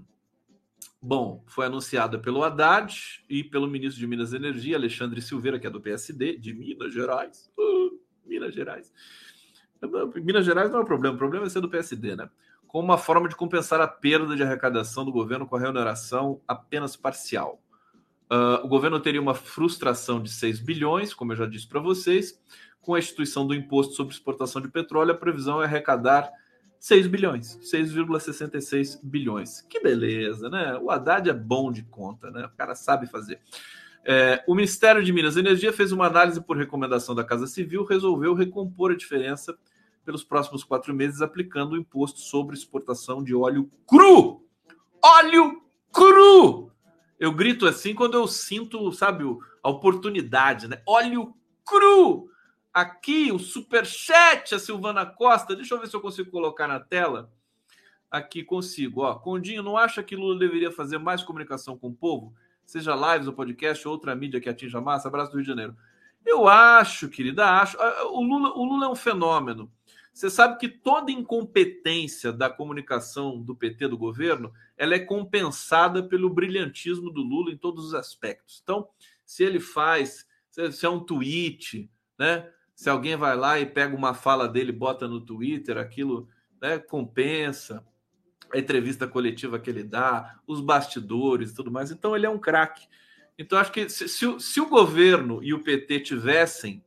Bom, foi anunciada pelo Haddad e pelo ministro de Minas e Energia, Alexandre Silveira, que é do PSD, de Minas Gerais. Uh, Minas Gerais. Minas Gerais não é o problema, o problema é ser do PSD, né? Como uma forma de compensar a perda de arrecadação do governo com a remuneração apenas parcial. Uh, o governo teria uma frustração de 6 bilhões, como eu já disse para vocês, com a instituição do imposto sobre exportação de petróleo, a previsão é arrecadar 6 bilhões, 6,66 bilhões. Que beleza, né? O Haddad é bom de conta, né? O cara sabe fazer. É, o Ministério de Minas e Energia fez uma análise por recomendação da Casa Civil, resolveu recompor a diferença pelos próximos quatro meses, aplicando o imposto sobre exportação de óleo cru. Óleo cru! Eu grito assim quando eu sinto, sabe, a oportunidade, né? Óleo cru! Aqui o super chat a Silvana Costa. Deixa eu ver se eu consigo colocar na tela. Aqui consigo, ó. Condinho, não acha que Lula deveria fazer mais comunicação com o povo? Seja lives ou podcast ou outra mídia que atinja a massa? Abraço do Rio de Janeiro. Eu acho, querida, acho. Ah, o Lula, o Lula é um fenômeno. Você sabe que toda incompetência da comunicação do PT do governo, ela é compensada pelo brilhantismo do Lula em todos os aspectos. Então, se ele faz, se é um tweet, né? Se alguém vai lá e pega uma fala dele, bota no Twitter, aquilo né, compensa a entrevista coletiva que ele dá, os bastidores e tudo mais. Então ele é um craque. Então acho que se, se, se, o governo e o PT tivessem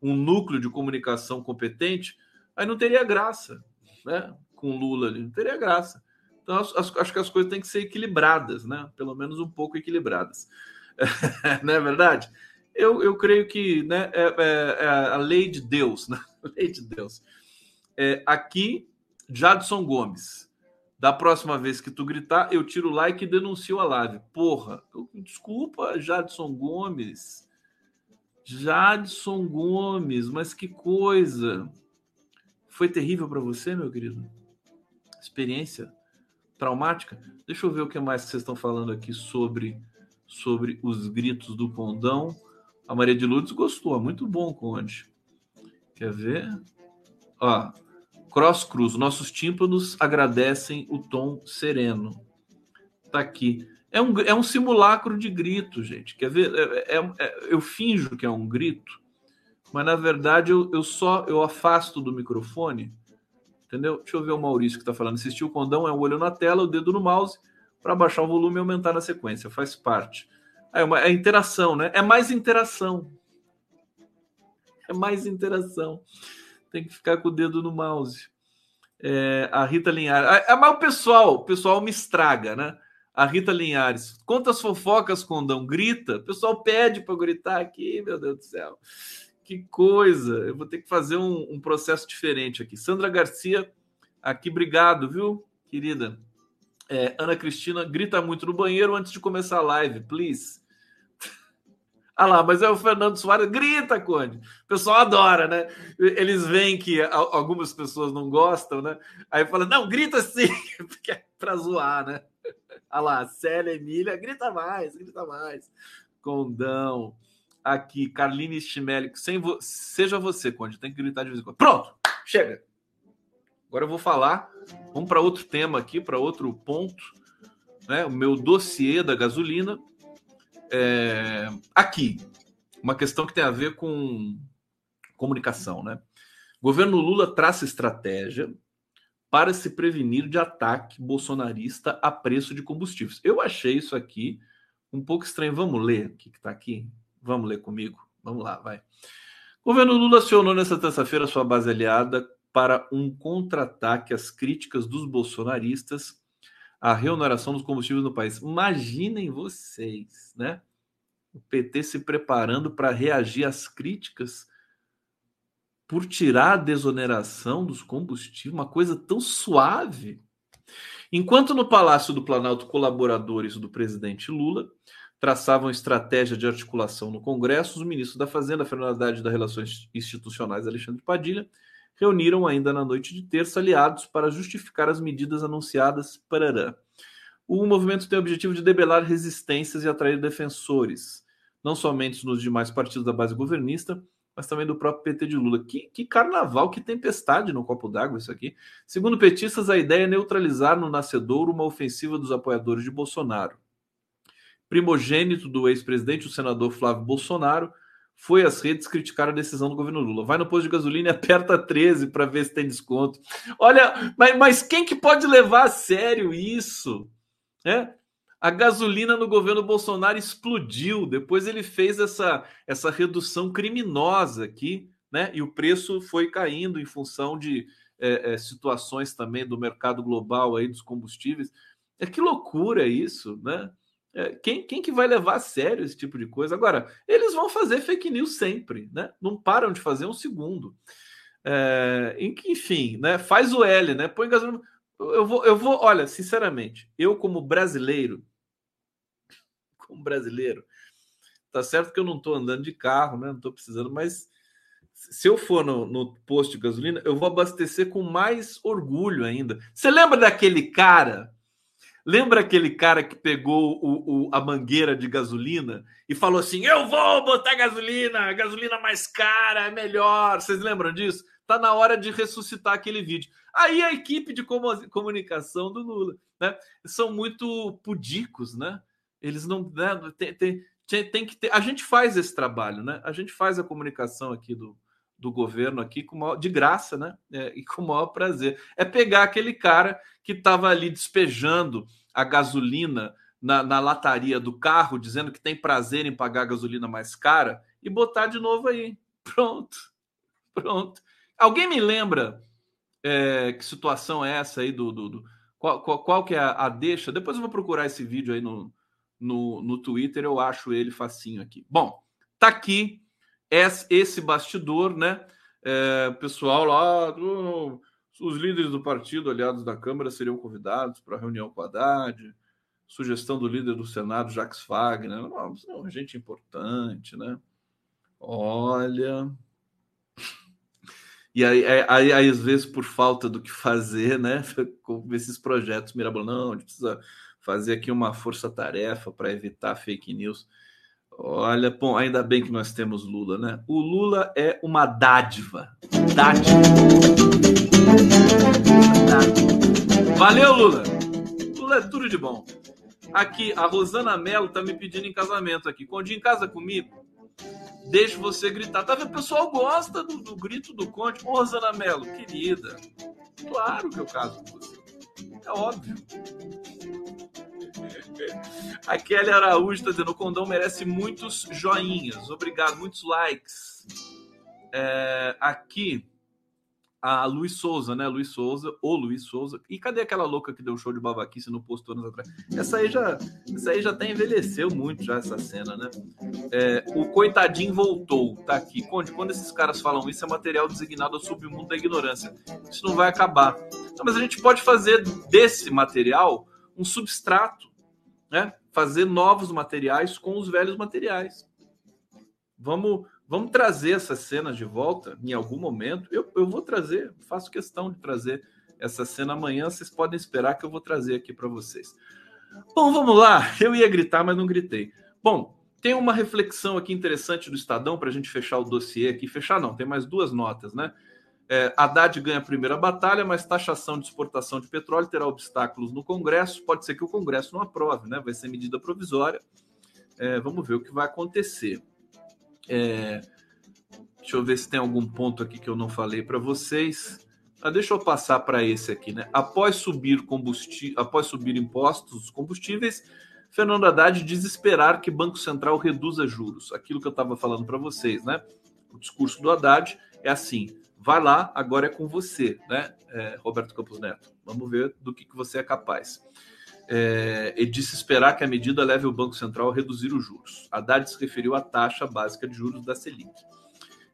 um núcleo de comunicação competente, aí não teria graça, né? Com Lula ali, não teria graça. Então acho, acho que as coisas têm que ser equilibradas, né? Pelo menos um pouco equilibradas. não é verdade? Eu, eu creio que né, é, é, é a lei de Deus, né? lei de Deus. É, aqui, Jadson Gomes. Da próxima vez que tu gritar, eu tiro o like e denuncio a live. Porra, desculpa, Jadson Gomes. Jadson Gomes, mas que coisa. Foi terrível para você, meu querido? Experiência traumática? Deixa eu ver o que mais vocês estão falando aqui sobre, sobre os gritos do condão. A Maria de Lourdes gostou, muito bom, Conde. Quer ver? Ó, Cross Cruz, nossos tímpanos agradecem o tom sereno. Tá aqui. É um, é um simulacro de grito, gente. Quer ver? É, é, é, eu finjo que é um grito, mas na verdade eu, eu só eu afasto do microfone. Entendeu? Deixa eu ver o Maurício que está falando. Assistir o condão é o olho na tela, o dedo no mouse para baixar o volume e aumentar na sequência. Faz parte. É uma é interação, né? É mais interação. É mais interação. Tem que ficar com o dedo no mouse. É, a Rita Linhares. É, mas o pessoal, o pessoal me estraga, né? A Rita Linhares. Quantas fofocas, Condão? Grita. O pessoal pede para gritar aqui, meu Deus do céu. Que coisa. Eu vou ter que fazer um, um processo diferente aqui. Sandra Garcia, aqui, obrigado, viu, querida? É, Ana Cristina, grita muito no banheiro antes de começar a live, please. Ah lá, mas é o Fernando Soares, grita, Conde. O pessoal adora, né? Eles veem que algumas pessoas não gostam, né? Aí fala, não, grita sim, porque é pra zoar, né? Ah lá, Célia Emília, grita mais, grita mais. Condão. Aqui, Carline Stimelli, sem vo... seja você, Conde, tem que gritar de vez em quando. Pronto, chega. Agora eu vou falar, vamos para outro tema aqui, para outro ponto, né? O meu dossiê da gasolina é, aqui, uma questão que tem a ver com comunicação, né? O governo Lula traça estratégia para se prevenir de ataque bolsonarista a preço de combustíveis. Eu achei isso aqui um pouco estranho. Vamos ler o que está aqui? Vamos ler comigo? Vamos lá, vai. O governo Lula acionou nesta terça-feira sua base aliada para um contra-ataque às críticas dos bolsonaristas à reoneração dos combustíveis no país. Imaginem vocês, né? O PT se preparando para reagir às críticas por tirar a desoneração dos combustíveis, uma coisa tão suave. Enquanto no Palácio do Planalto colaboradores do presidente Lula traçavam estratégia de articulação no Congresso, os ministros da Fazenda, Fernando Haddad, das Relações Institucionais, Alexandre Padilha, reuniram ainda na noite de terça aliados para justificar as medidas anunciadas. Parará. O movimento tem o objetivo de debelar resistências e atrair defensores, não somente nos demais partidos da base governista, mas também do próprio PT de Lula. Que, que carnaval, que tempestade no copo d'água isso aqui. Segundo petistas, a ideia é neutralizar no nascedouro uma ofensiva dos apoiadores de Bolsonaro. Primogênito do ex-presidente, o senador Flávio Bolsonaro, foi às redes criticar a decisão do governo Lula. Vai no posto de gasolina e aperta 13 para ver se tem desconto. Olha, mas, mas quem que pode levar a sério isso? É? A gasolina no governo Bolsonaro explodiu. Depois ele fez essa, essa redução criminosa aqui, né? E o preço foi caindo em função de é, é, situações também do mercado global aí dos combustíveis. É que loucura isso, né? É, quem, quem que vai levar a sério esse tipo de coisa? Agora, eles vão fazer fake news sempre, né? Não param de fazer um segundo. É, enfim, né? Faz o L, né? Põe gasolina. Eu vou, eu vou, olha, sinceramente, eu como brasileiro, como brasileiro, tá certo que eu não estou andando de carro, né? Não estou precisando, mas se eu for no, no, posto de gasolina, eu vou abastecer com mais orgulho ainda. Você lembra daquele cara? Lembra aquele cara que pegou o, o, a mangueira de gasolina e falou assim: Eu vou botar gasolina, gasolina mais cara, é melhor. Vocês lembram disso? Tá na hora de ressuscitar aquele vídeo. Aí a equipe de comunicação do Lula, né? São muito pudicos, né? Eles não. Né? Tem, tem, tem que ter. A gente faz esse trabalho, né? A gente faz a comunicação aqui do, do governo aqui com maior, de graça, né? É, e com o maior prazer. É pegar aquele cara que estava ali despejando a gasolina na, na, lataria do carro, dizendo que tem prazer em pagar a gasolina mais cara, e botar de novo aí. Pronto. Pronto. Alguém me lembra é, que situação é essa aí do. do, do qual, qual, qual, que é a, a, deixa? Depois eu vou procurar esse vídeo aí no, no, no Twitter, eu acho ele facinho aqui. Bom, tá aqui esse bastidor, né? É, pessoal lá, os líderes do partido, aliados da Câmara, seriam convidados para a reunião com a Haddad. Sugestão do líder do Senado, Jacques Wagner. Não, gente importante, né? Olha, e aí, é, aí, aí, às vezes, por falta do que fazer, né? Com esses projetos mirabolantes, não, a gente precisa fazer aqui uma força-tarefa para evitar fake news. Olha, bom, ainda bem que nós temos Lula, né? O Lula é uma dádiva. Dádiva. dádiva. Valeu, Lula. Lula é tudo de bom. Aqui, a Rosana Mello tá me pedindo em casamento aqui. Condinho em casa comigo? deixe você gritar. Tá vendo? O pessoal gosta do, do grito do Conde. Ô, Rosana Mello, querida, claro que eu caso com você. É óbvio. A Kelly Araújo está dizendo: o condão merece muitos joinhas. Obrigado, muitos likes. É, aqui a Luiz Souza, né? Luiz Souza, ou Luiz Souza. E cadê aquela louca que deu show de babaquice no posto anos atrás? Essa aí já, essa aí já até envelheceu muito já essa cena, né? É, o coitadinho voltou, tá aqui. Quando, quando esses caras falam isso, é material designado ao submundo da ignorância. Isso não vai acabar. Não, mas a gente pode fazer desse material um substrato, né? Fazer novos materiais com os velhos materiais. Vamos Vamos trazer essas cenas de volta em algum momento. Eu, eu vou trazer, faço questão de trazer essa cena amanhã. Vocês podem esperar que eu vou trazer aqui para vocês. Bom, vamos lá. Eu ia gritar, mas não gritei. Bom, tem uma reflexão aqui interessante do Estadão para a gente fechar o dossiê aqui. Fechar não, tem mais duas notas, né? É, Haddad ganha a primeira batalha, mas taxação de exportação de petróleo terá obstáculos no Congresso. Pode ser que o Congresso não aprove, né? Vai ser medida provisória. É, vamos ver o que vai acontecer. É, deixa eu ver se tem algum ponto aqui que eu não falei para vocês. Ah, deixa eu passar para esse aqui, né? Após subir combustível, após subir impostos dos combustíveis, Fernando Haddad diz esperar que Banco Central reduza juros. Aquilo que eu estava falando para vocês, né? O discurso do Haddad é assim: vai lá, agora é com você, né, é, Roberto Campos Neto? Vamos ver do que, que você é capaz. É, ele disse esperar que a medida leve o Banco Central a reduzir os juros. Haddad se referiu à taxa básica de juros da Selic.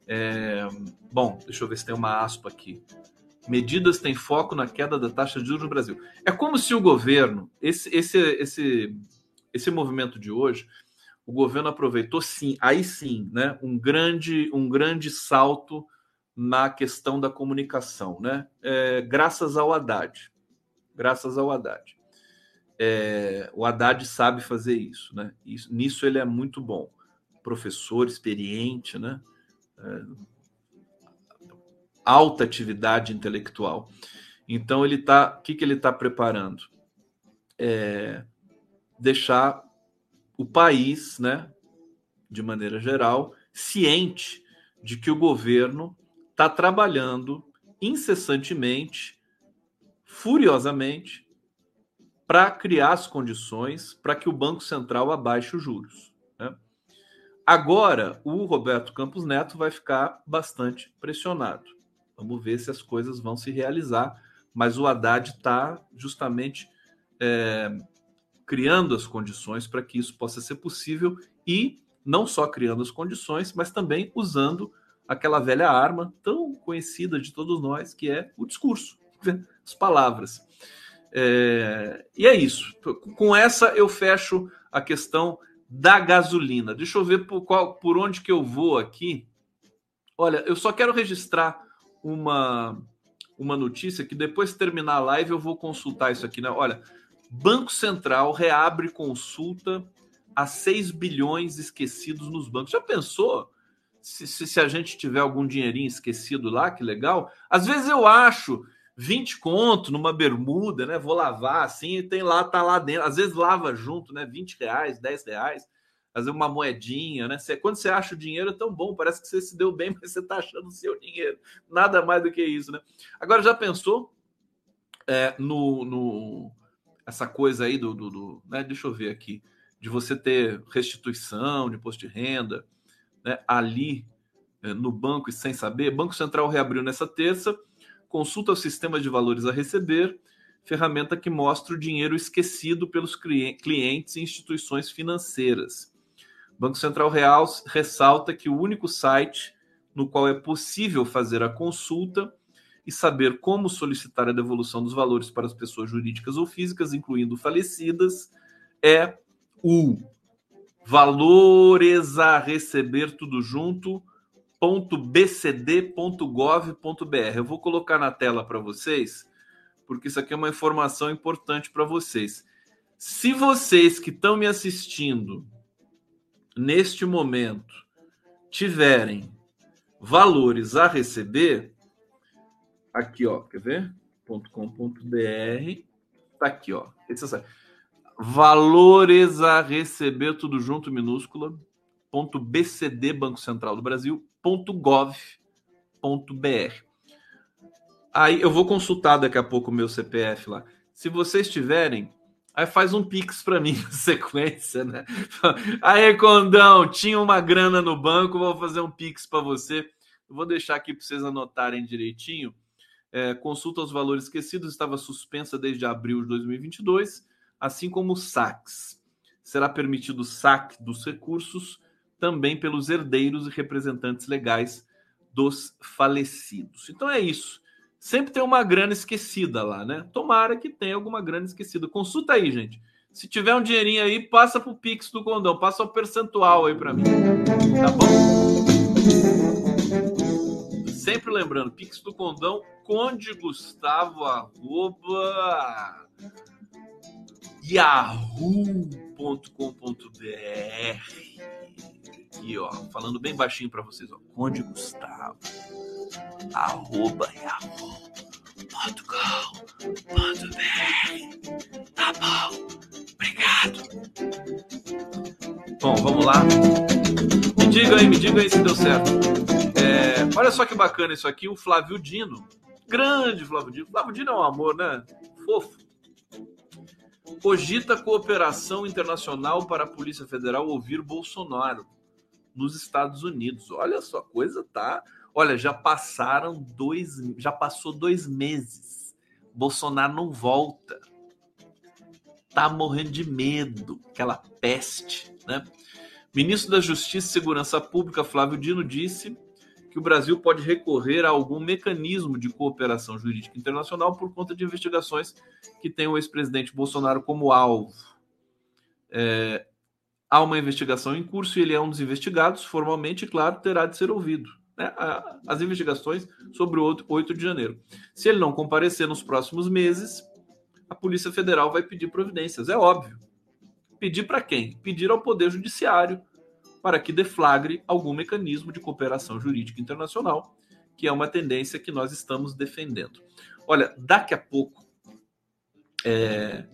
É, bom, deixa eu ver se tem uma aspa aqui. Medidas têm foco na queda da taxa de juros no Brasil. É como se o governo, esse, esse, esse, esse movimento de hoje, o governo aproveitou sim, aí sim, né, um grande, um grande salto na questão da comunicação, né? É, graças ao Haddad. Graças ao Haddad. É, o Haddad sabe fazer isso, né? Isso, nisso ele é muito bom. Professor experiente, né? É, alta atividade intelectual. Então ele tá, o que, que ele está preparando? É, deixar o país, né, de maneira geral, ciente de que o governo está trabalhando incessantemente, furiosamente, para criar as condições para que o Banco Central abaixe os juros. Né? Agora, o Roberto Campos Neto vai ficar bastante pressionado. Vamos ver se as coisas vão se realizar. Mas o Haddad está justamente é, criando as condições para que isso possa ser possível e não só criando as condições, mas também usando aquela velha arma tão conhecida de todos nós, que é o discurso, as palavras. É, e é isso. Com essa eu fecho a questão da gasolina. Deixa eu ver por, qual, por onde que eu vou aqui. Olha, eu só quero registrar uma, uma notícia que depois de terminar a live eu vou consultar isso aqui. Né? Olha, Banco Central reabre consulta a 6 bilhões esquecidos nos bancos. Já pensou se, se, se, a gente tiver algum dinheirinho esquecido lá? Que legal. Às vezes eu acho 20 conto numa bermuda, né? Vou lavar assim e tem lá, tá lá dentro. Às vezes lava junto, né? 20 reais, 10 reais fazer uma moedinha, né? Você, quando você acha o dinheiro é tão bom, parece que você se deu bem, mas você está achando o seu dinheiro. Nada mais do que isso, né? Agora, já pensou é, no, no, essa coisa aí do, do, do, né? Deixa eu ver aqui, de você ter restituição de imposto de renda, né? Ali é, no banco e sem saber. Banco Central reabriu nessa terça, consulta o sistema de valores a receber, ferramenta que mostra o dinheiro esquecido pelos clientes e instituições financeiras. Banco Central Real ressalta que o único site no qual é possível fazer a consulta e saber como solicitar a devolução dos valores para as pessoas jurídicas ou físicas, incluindo falecidas, é o valores a receber tudo junto bcd.gov.br. Eu vou colocar na tela para vocês, porque isso aqui é uma informação importante para vocês. Se vocês que estão me assistindo neste momento tiverem valores a receber, aqui ó, quer ver? .com.br, tá aqui ó. Valores a receber tudo junto minúscula. Ponto BCD Banco Central do Brasil. Ponto gov. Ponto br. Aí eu vou consultar daqui a pouco o meu CPF lá. Se vocês tiverem Aí faz um pix para mim na sequência, né? Aí, Condão, tinha uma grana no banco, vou fazer um pix para você. vou deixar aqui para vocês anotarem direitinho. É, consulta aos valores esquecidos estava suspensa desde abril de 2022, assim como saques. Será permitido o saque dos recursos também pelos herdeiros e representantes legais dos falecidos. Então é isso sempre tem uma grana esquecida lá, né? Tomara que tenha alguma grana esquecida. Consulta aí, gente. Se tiver um dinheirinho aí, passa pro Pix do Condão, passa o percentual aí para mim. Tá bom? Sempre lembrando, Pix do Condão, Conde Gustavo, arroba yahoo.com.br Aqui, ó, falando bem baixinho para vocês, ó, Conde Gustavo arroba yahoo.com.br. Tá bom, obrigado. Bom, vamos lá. Me diga aí, me diga aí se deu certo. É, olha só que bacana isso aqui, o Flávio Dino. Grande Flávio Dino. Flávio Dino é um amor, né? Fofo. Cogita cooperação internacional para a Polícia Federal ouvir Bolsonaro. nos Estados Unidos. Olha só, a coisa tá. Olha, já passaram dois, já passou dois meses. Bolsonaro não volta. Tá morrendo de medo, aquela peste, né? Ministro da Justiça e Segurança Pública Flávio Dino disse que o Brasil pode recorrer a algum mecanismo de cooperação jurídica internacional por conta de investigações que tem o ex-presidente Bolsonaro como alvo. É, há uma investigação em curso e ele é um dos investigados, formalmente, claro, terá de ser ouvido. Né? As investigações sobre o 8 de janeiro. Se ele não comparecer nos próximos meses, a Polícia Federal vai pedir providências, é óbvio. Pedir para quem? Pedir ao Poder Judiciário para que deflagre algum mecanismo de cooperação jurídica internacional, que é uma tendência que nós estamos defendendo. Olha, daqui a pouco, é,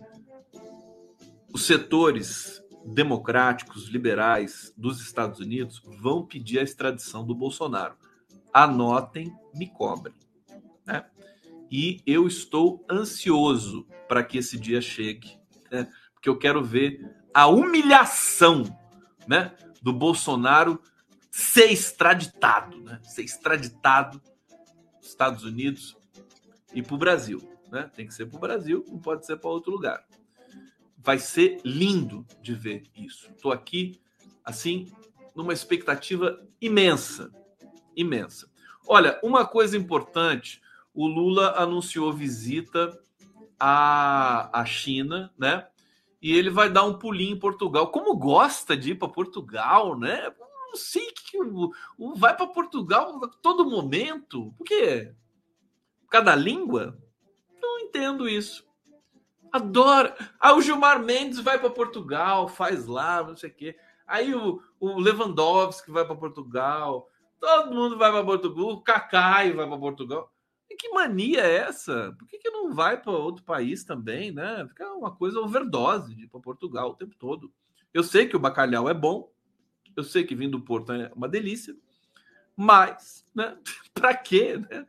os setores democráticos, liberais dos Estados Unidos vão pedir a extradição do Bolsonaro. Anotem, me cobrem. Né? E eu estou ansioso para que esse dia chegue, né? porque eu quero ver a humilhação né, do Bolsonaro ser extraditado, né? ser extraditado dos Estados Unidos e para o Brasil. Né? Tem que ser para o Brasil, não pode ser para outro lugar vai ser lindo de ver isso. Estou aqui, assim, numa expectativa imensa, imensa. Olha, uma coisa importante: o Lula anunciou visita à, à China, né? E ele vai dar um pulinho em Portugal. Como gosta de ir para Portugal, né? Não sei que o, vai para Portugal todo momento. Por quê? Por causa da língua? Não entendo isso. Adora. Ah, o Gilmar Mendes vai para Portugal, faz lá, não sei o quê. Aí o, o Lewandowski vai para Portugal. Todo mundo vai para Portugal. O Cacai vai para Portugal. E que mania é essa? Por que, que não vai para outro país também, né? Fica uma coisa overdose de ir para Portugal o tempo todo. Eu sei que o bacalhau é bom. Eu sei que vindo do Porto é uma delícia. Mas, né? Para quê? Né?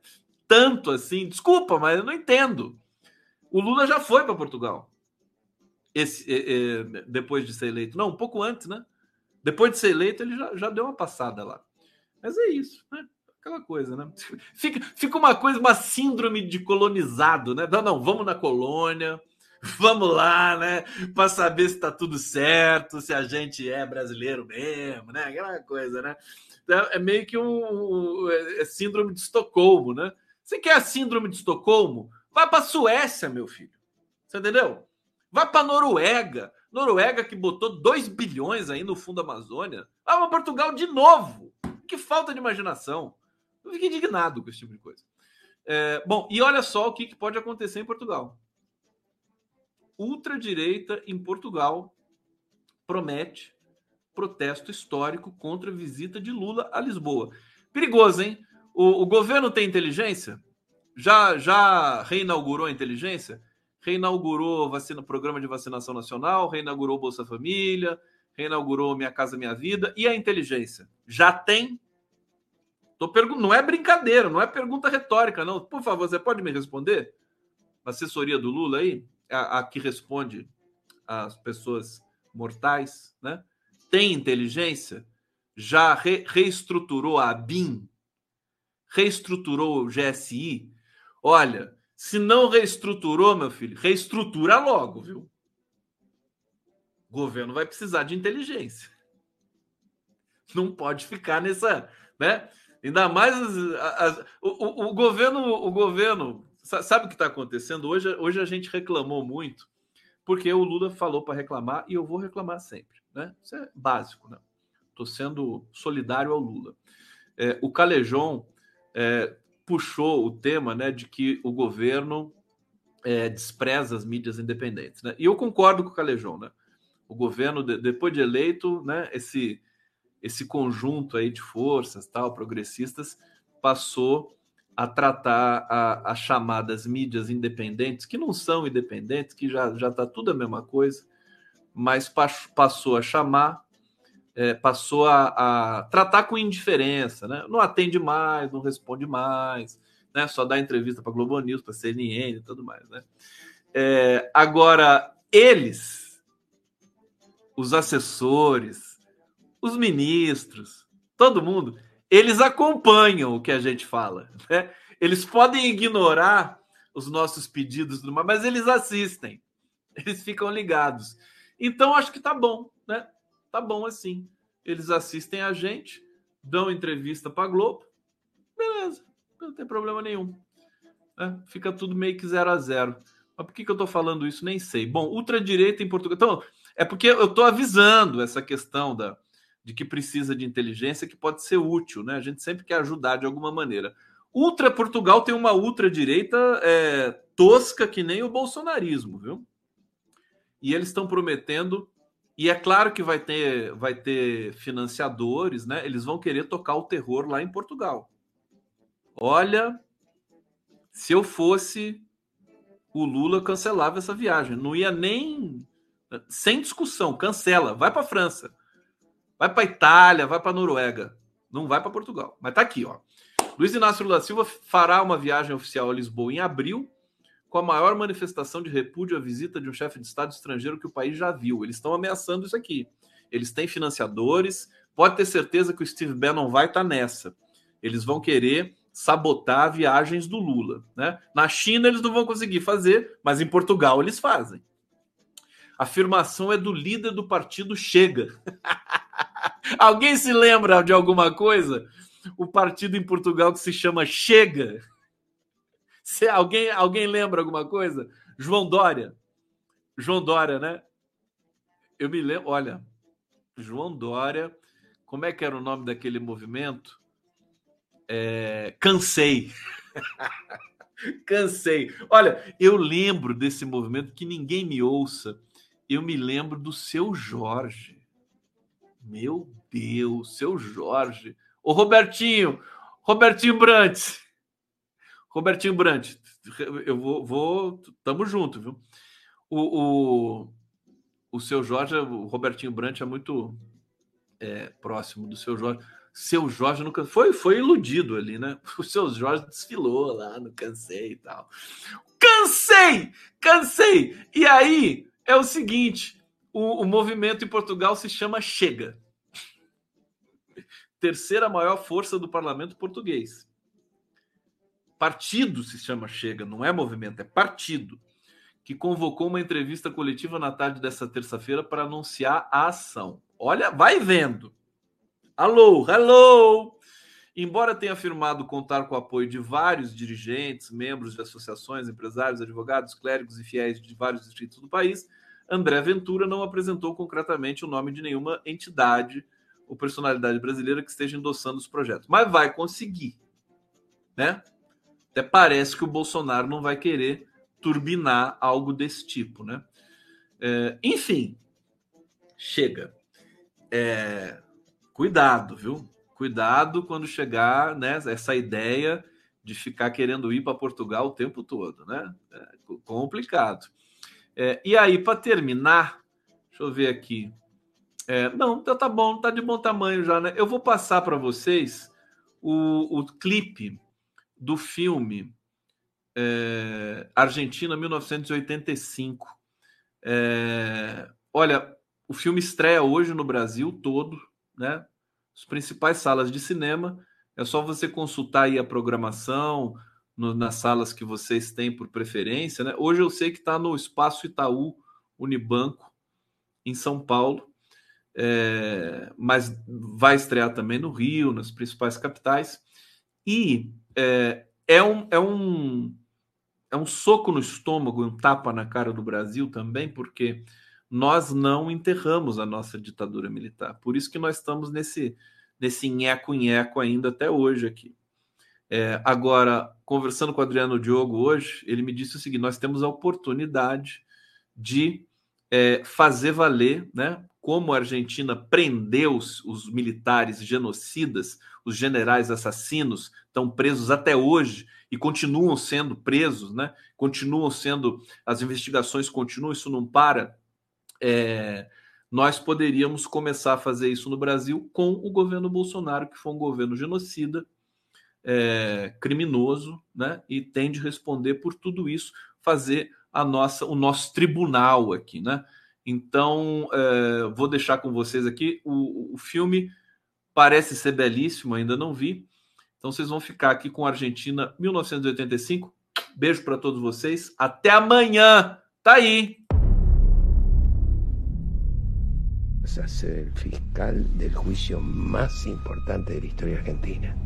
Tanto assim? Desculpa, mas eu não entendo. O Lula já foi para Portugal. Esse, é, é, depois de ser eleito. Não, um pouco antes, né? Depois de ser eleito, ele já, já deu uma passada lá. Mas é isso, né? Aquela coisa, né? Fica, fica uma coisa, uma síndrome de colonizado, né? Não, não, vamos na colônia, vamos lá, né? Para saber se está tudo certo, se a gente é brasileiro mesmo, né? Aquela coisa, né? Então, é meio que um, um é síndrome de Estocolmo, né? Você quer a síndrome de Estocolmo? Vai para Suécia, meu filho. Você entendeu? Vai para Noruega. Noruega que botou 2 bilhões aí no fundo da Amazônia. Para Portugal de novo. Que falta de imaginação. Eu fiquei indignado com esse tipo de coisa. É, bom, e olha só o que, que pode acontecer em Portugal. Ultradireita em Portugal promete protesto histórico contra a visita de Lula a Lisboa. Perigoso, hein? O, o governo tem inteligência? já, já reinaugurou a inteligência? Reinaugurou vacina, programa de vacinação nacional, reinaugurou Bolsa Família, reinaugurou Minha Casa Minha Vida. E a inteligência? Já tem? Tô pergun não é brincadeira, não é pergunta retórica, não. Por favor, você pode me responder? A assessoria do Lula aí, a, a que responde às pessoas mortais, né? Tem inteligência? Já re, reestruturou a BIM? Reestruturou o GSI? Olha, se não reestruturou, meu filho, reestrutura logo, viu? O governo vai precisar de inteligência. Não pode ficar nessa, né? Ainda mais as, as, o, o, o, governo, o governo, sabe o que está acontecendo hoje? Hoje a gente reclamou muito porque o Lula falou para reclamar e eu vou reclamar sempre, né? Isso é básico, né? Estou sendo solidário ao Lula. É, o Calejão é, puxou o tema né, de que o governo é, despreza as mídias independentes. Né? E eu concordo com o Calejão. Né? O governo, de, depois de eleito, né, esse, esse conjunto aí de forças tal progressistas passou a tratar as chamadas mídias independentes, que não são independentes, que já está tudo a mesma coisa, mas passou a chamar é, passou a, a, tratar com indiferença, né? Não atende mais, não responde mais, né? Só dá entrevista para Globo News, para CNN e tudo mais, né? É, agora, eles, os assessores, os ministros, todo mundo, eles acompanham o que a gente fala. Né? Eles podem ignorar os nossos pedidos, mas eles assistem, eles ficam ligados. Então, acho que tá bom, né? Tá bom assim. Eles assistem a gente, dão entrevista para Globo, beleza, não tem problema nenhum. É, fica tudo meio que zero a zero. Mas por que, que eu estou falando isso? Nem sei. Bom, ultradireita em Portugal. Então, é porque eu estou avisando essa questão da, de que precisa de inteligência que pode ser útil, né? A gente sempre quer ajudar de alguma maneira. Ultra Portugal tem uma ultradireita é, tosca que nem o bolsonarismo, viu? E eles estão prometendo, e é claro que vai ter, vai ter financiadores, né? Eles vão querer tocar o terror lá em Portugal. Olha, se eu fosse o Lula, cancelava essa viagem. Não ia nem. Sem discussão, cancela. Vai para França. Vai para Itália, vai para Noruega. Não vai para Portugal. Mas tá aqui, ó. Luiz Inácio Lula Silva fará uma viagem oficial a Lisboa em abril, com a maior manifestação de repúdio à visita de um chefe de Estado estrangeiro que o país já viu. Eles estão ameaçando isso aqui. Eles têm financiadores. Pode ter certeza que o Steve Bannon vai estar tá nessa. Eles vão querer sabotar viagens do Lula. Né? Na China eles não vão conseguir fazer, mas em Portugal eles fazem. A afirmação é do líder do partido Chega. Alguém se lembra de alguma coisa? O partido em Portugal que se chama Chega. Se alguém, alguém lembra alguma coisa? João Dória. João Dória, né? Eu me lembro, olha, João Dória, como é que era o nome daquele movimento? É, cansei. cansei. Olha, eu lembro desse movimento que ninguém me ouça. Eu me lembro do seu Jorge. Meu Deus, seu Jorge. O Robertinho, Robertinho Brandt. Robertinho Brandt, eu vou, vou, tamo junto, viu? O, o, o seu Jorge, o Robertinho Brandt é muito é, próximo do seu Jorge seu Jorge nunca foi foi iludido ali, né? O seu Jorge desfilou lá no cansei e tal. Cansei! Cansei! E aí é o seguinte: o, o movimento em Portugal se chama Chega. Terceira maior força do parlamento português. Partido se chama Chega, não é movimento, é partido. Que convocou uma entrevista coletiva na tarde dessa terça-feira para anunciar a ação. Olha, vai vendo Alô, hello! Embora tenha afirmado contar com o apoio de vários dirigentes, membros de associações, empresários, advogados, clérigos e fiéis de vários distritos do país, André Ventura não apresentou concretamente o nome de nenhuma entidade ou personalidade brasileira que esteja endossando os projetos. Mas vai conseguir, né? Até parece que o Bolsonaro não vai querer turbinar algo desse tipo, né? É, enfim, chega. É, cuidado, viu? Cuidado quando chegar né, essa ideia de ficar querendo ir para Portugal o tempo todo, né? É complicado. É, e aí, para terminar, deixa eu ver aqui. É, não, tá, tá bom, tá de bom tamanho já, né? Eu vou passar para vocês o, o clipe do filme é, Argentina 1985. É, olha, o filme estreia hoje no Brasil todo, né? as principais salas de cinema. É só você consultar aí a programação no, nas salas que vocês têm por preferência. Né? Hoje eu sei que está no Espaço Itaú Unibanco, em São Paulo, é, mas vai estrear também no Rio, nas principais capitais. E é, é, um, é, um, é um soco no estômago, um tapa na cara do Brasil também, porque nós não enterramos a nossa ditadura militar. Por isso que nós estamos nesse, nesse nheco-nheco ainda até hoje aqui. É, agora, conversando com o Adriano Diogo hoje, ele me disse o seguinte: nós temos a oportunidade de é, fazer valer, né? Como a Argentina prendeu os, os militares genocidas, os generais assassinos estão presos até hoje e continuam sendo presos, né? Continuam sendo, as investigações continuam, isso não para é, nós poderíamos começar a fazer isso no Brasil com o governo Bolsonaro, que foi um governo genocida, é, criminoso, né? E tem de responder por tudo isso, fazer a nossa, o nosso tribunal aqui, né? Então, é, vou deixar com vocês aqui. O, o filme parece ser belíssimo, ainda não vi. Então, vocês vão ficar aqui com Argentina 1985. Beijo para todos vocês. Até amanhã. Tá aí. a ser el fiscal del juicio más importante de la historia argentina.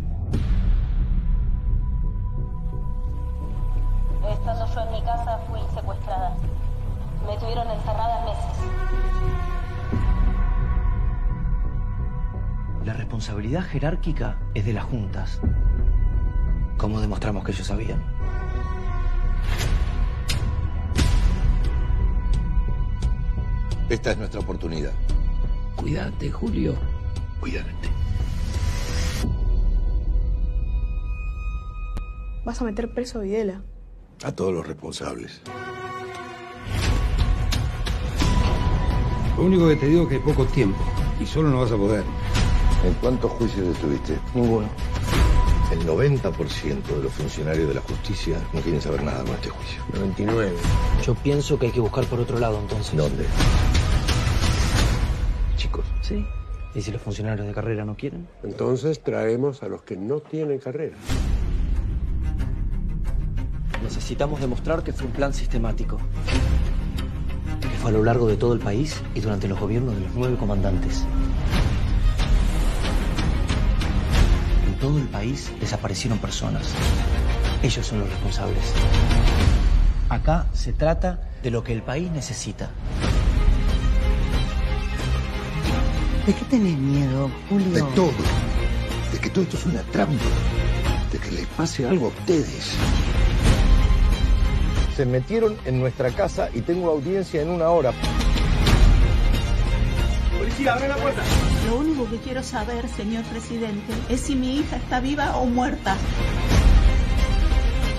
Estando yo en mi casa fui secuestrada. Me tuvieron encerrada meses. La responsabilidad jerárquica es de las juntas. ¿Cómo demostramos que ellos sabían? Esta es nuestra oportunidad. Cuídate, Julio. Cuídate. Vas a meter preso a Videla. A todos los responsables. Lo único que te digo es que hay poco tiempo y solo no vas a poder. ¿En cuántos juicios estuviste? Ninguno. El 90% de los funcionarios de la justicia no quieren saber nada con este juicio. 99. Yo pienso que hay que buscar por otro lado entonces. ¿Dónde? Chicos. Sí. ¿Y si los funcionarios de carrera no quieren? Entonces traemos a los que no tienen carrera. Necesitamos demostrar que fue un plan sistemático. Que fue a lo largo de todo el país y durante los gobiernos de los nueve comandantes. En todo el país desaparecieron personas. Ellos son los responsables. Acá se trata de lo que el país necesita. ¿De qué tenés miedo, Julio? De todo. De que todo esto es una trampa. De que les pase algo a ustedes. Se metieron en nuestra casa y tengo audiencia en una hora. Lo único que quiero saber, señor presidente, es si mi hija está viva o muerta.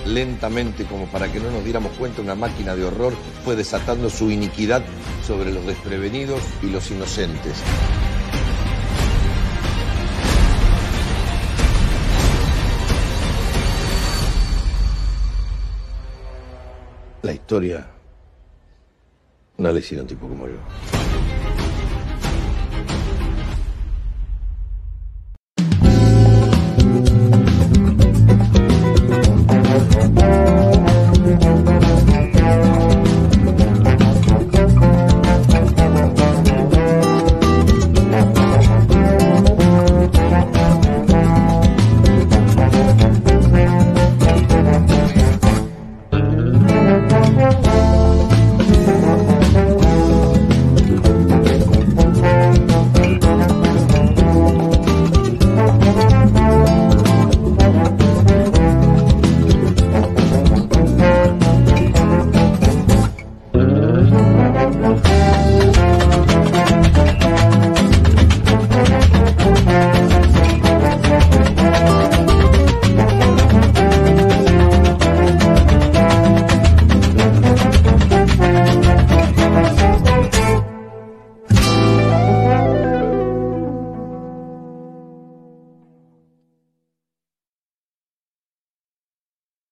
Lentamente, como para que no nos diéramos cuenta, una máquina de horror fue desatando su iniquidad sobre los desprevenidos y los inocentes. Historia no le hicieron tipo como yo.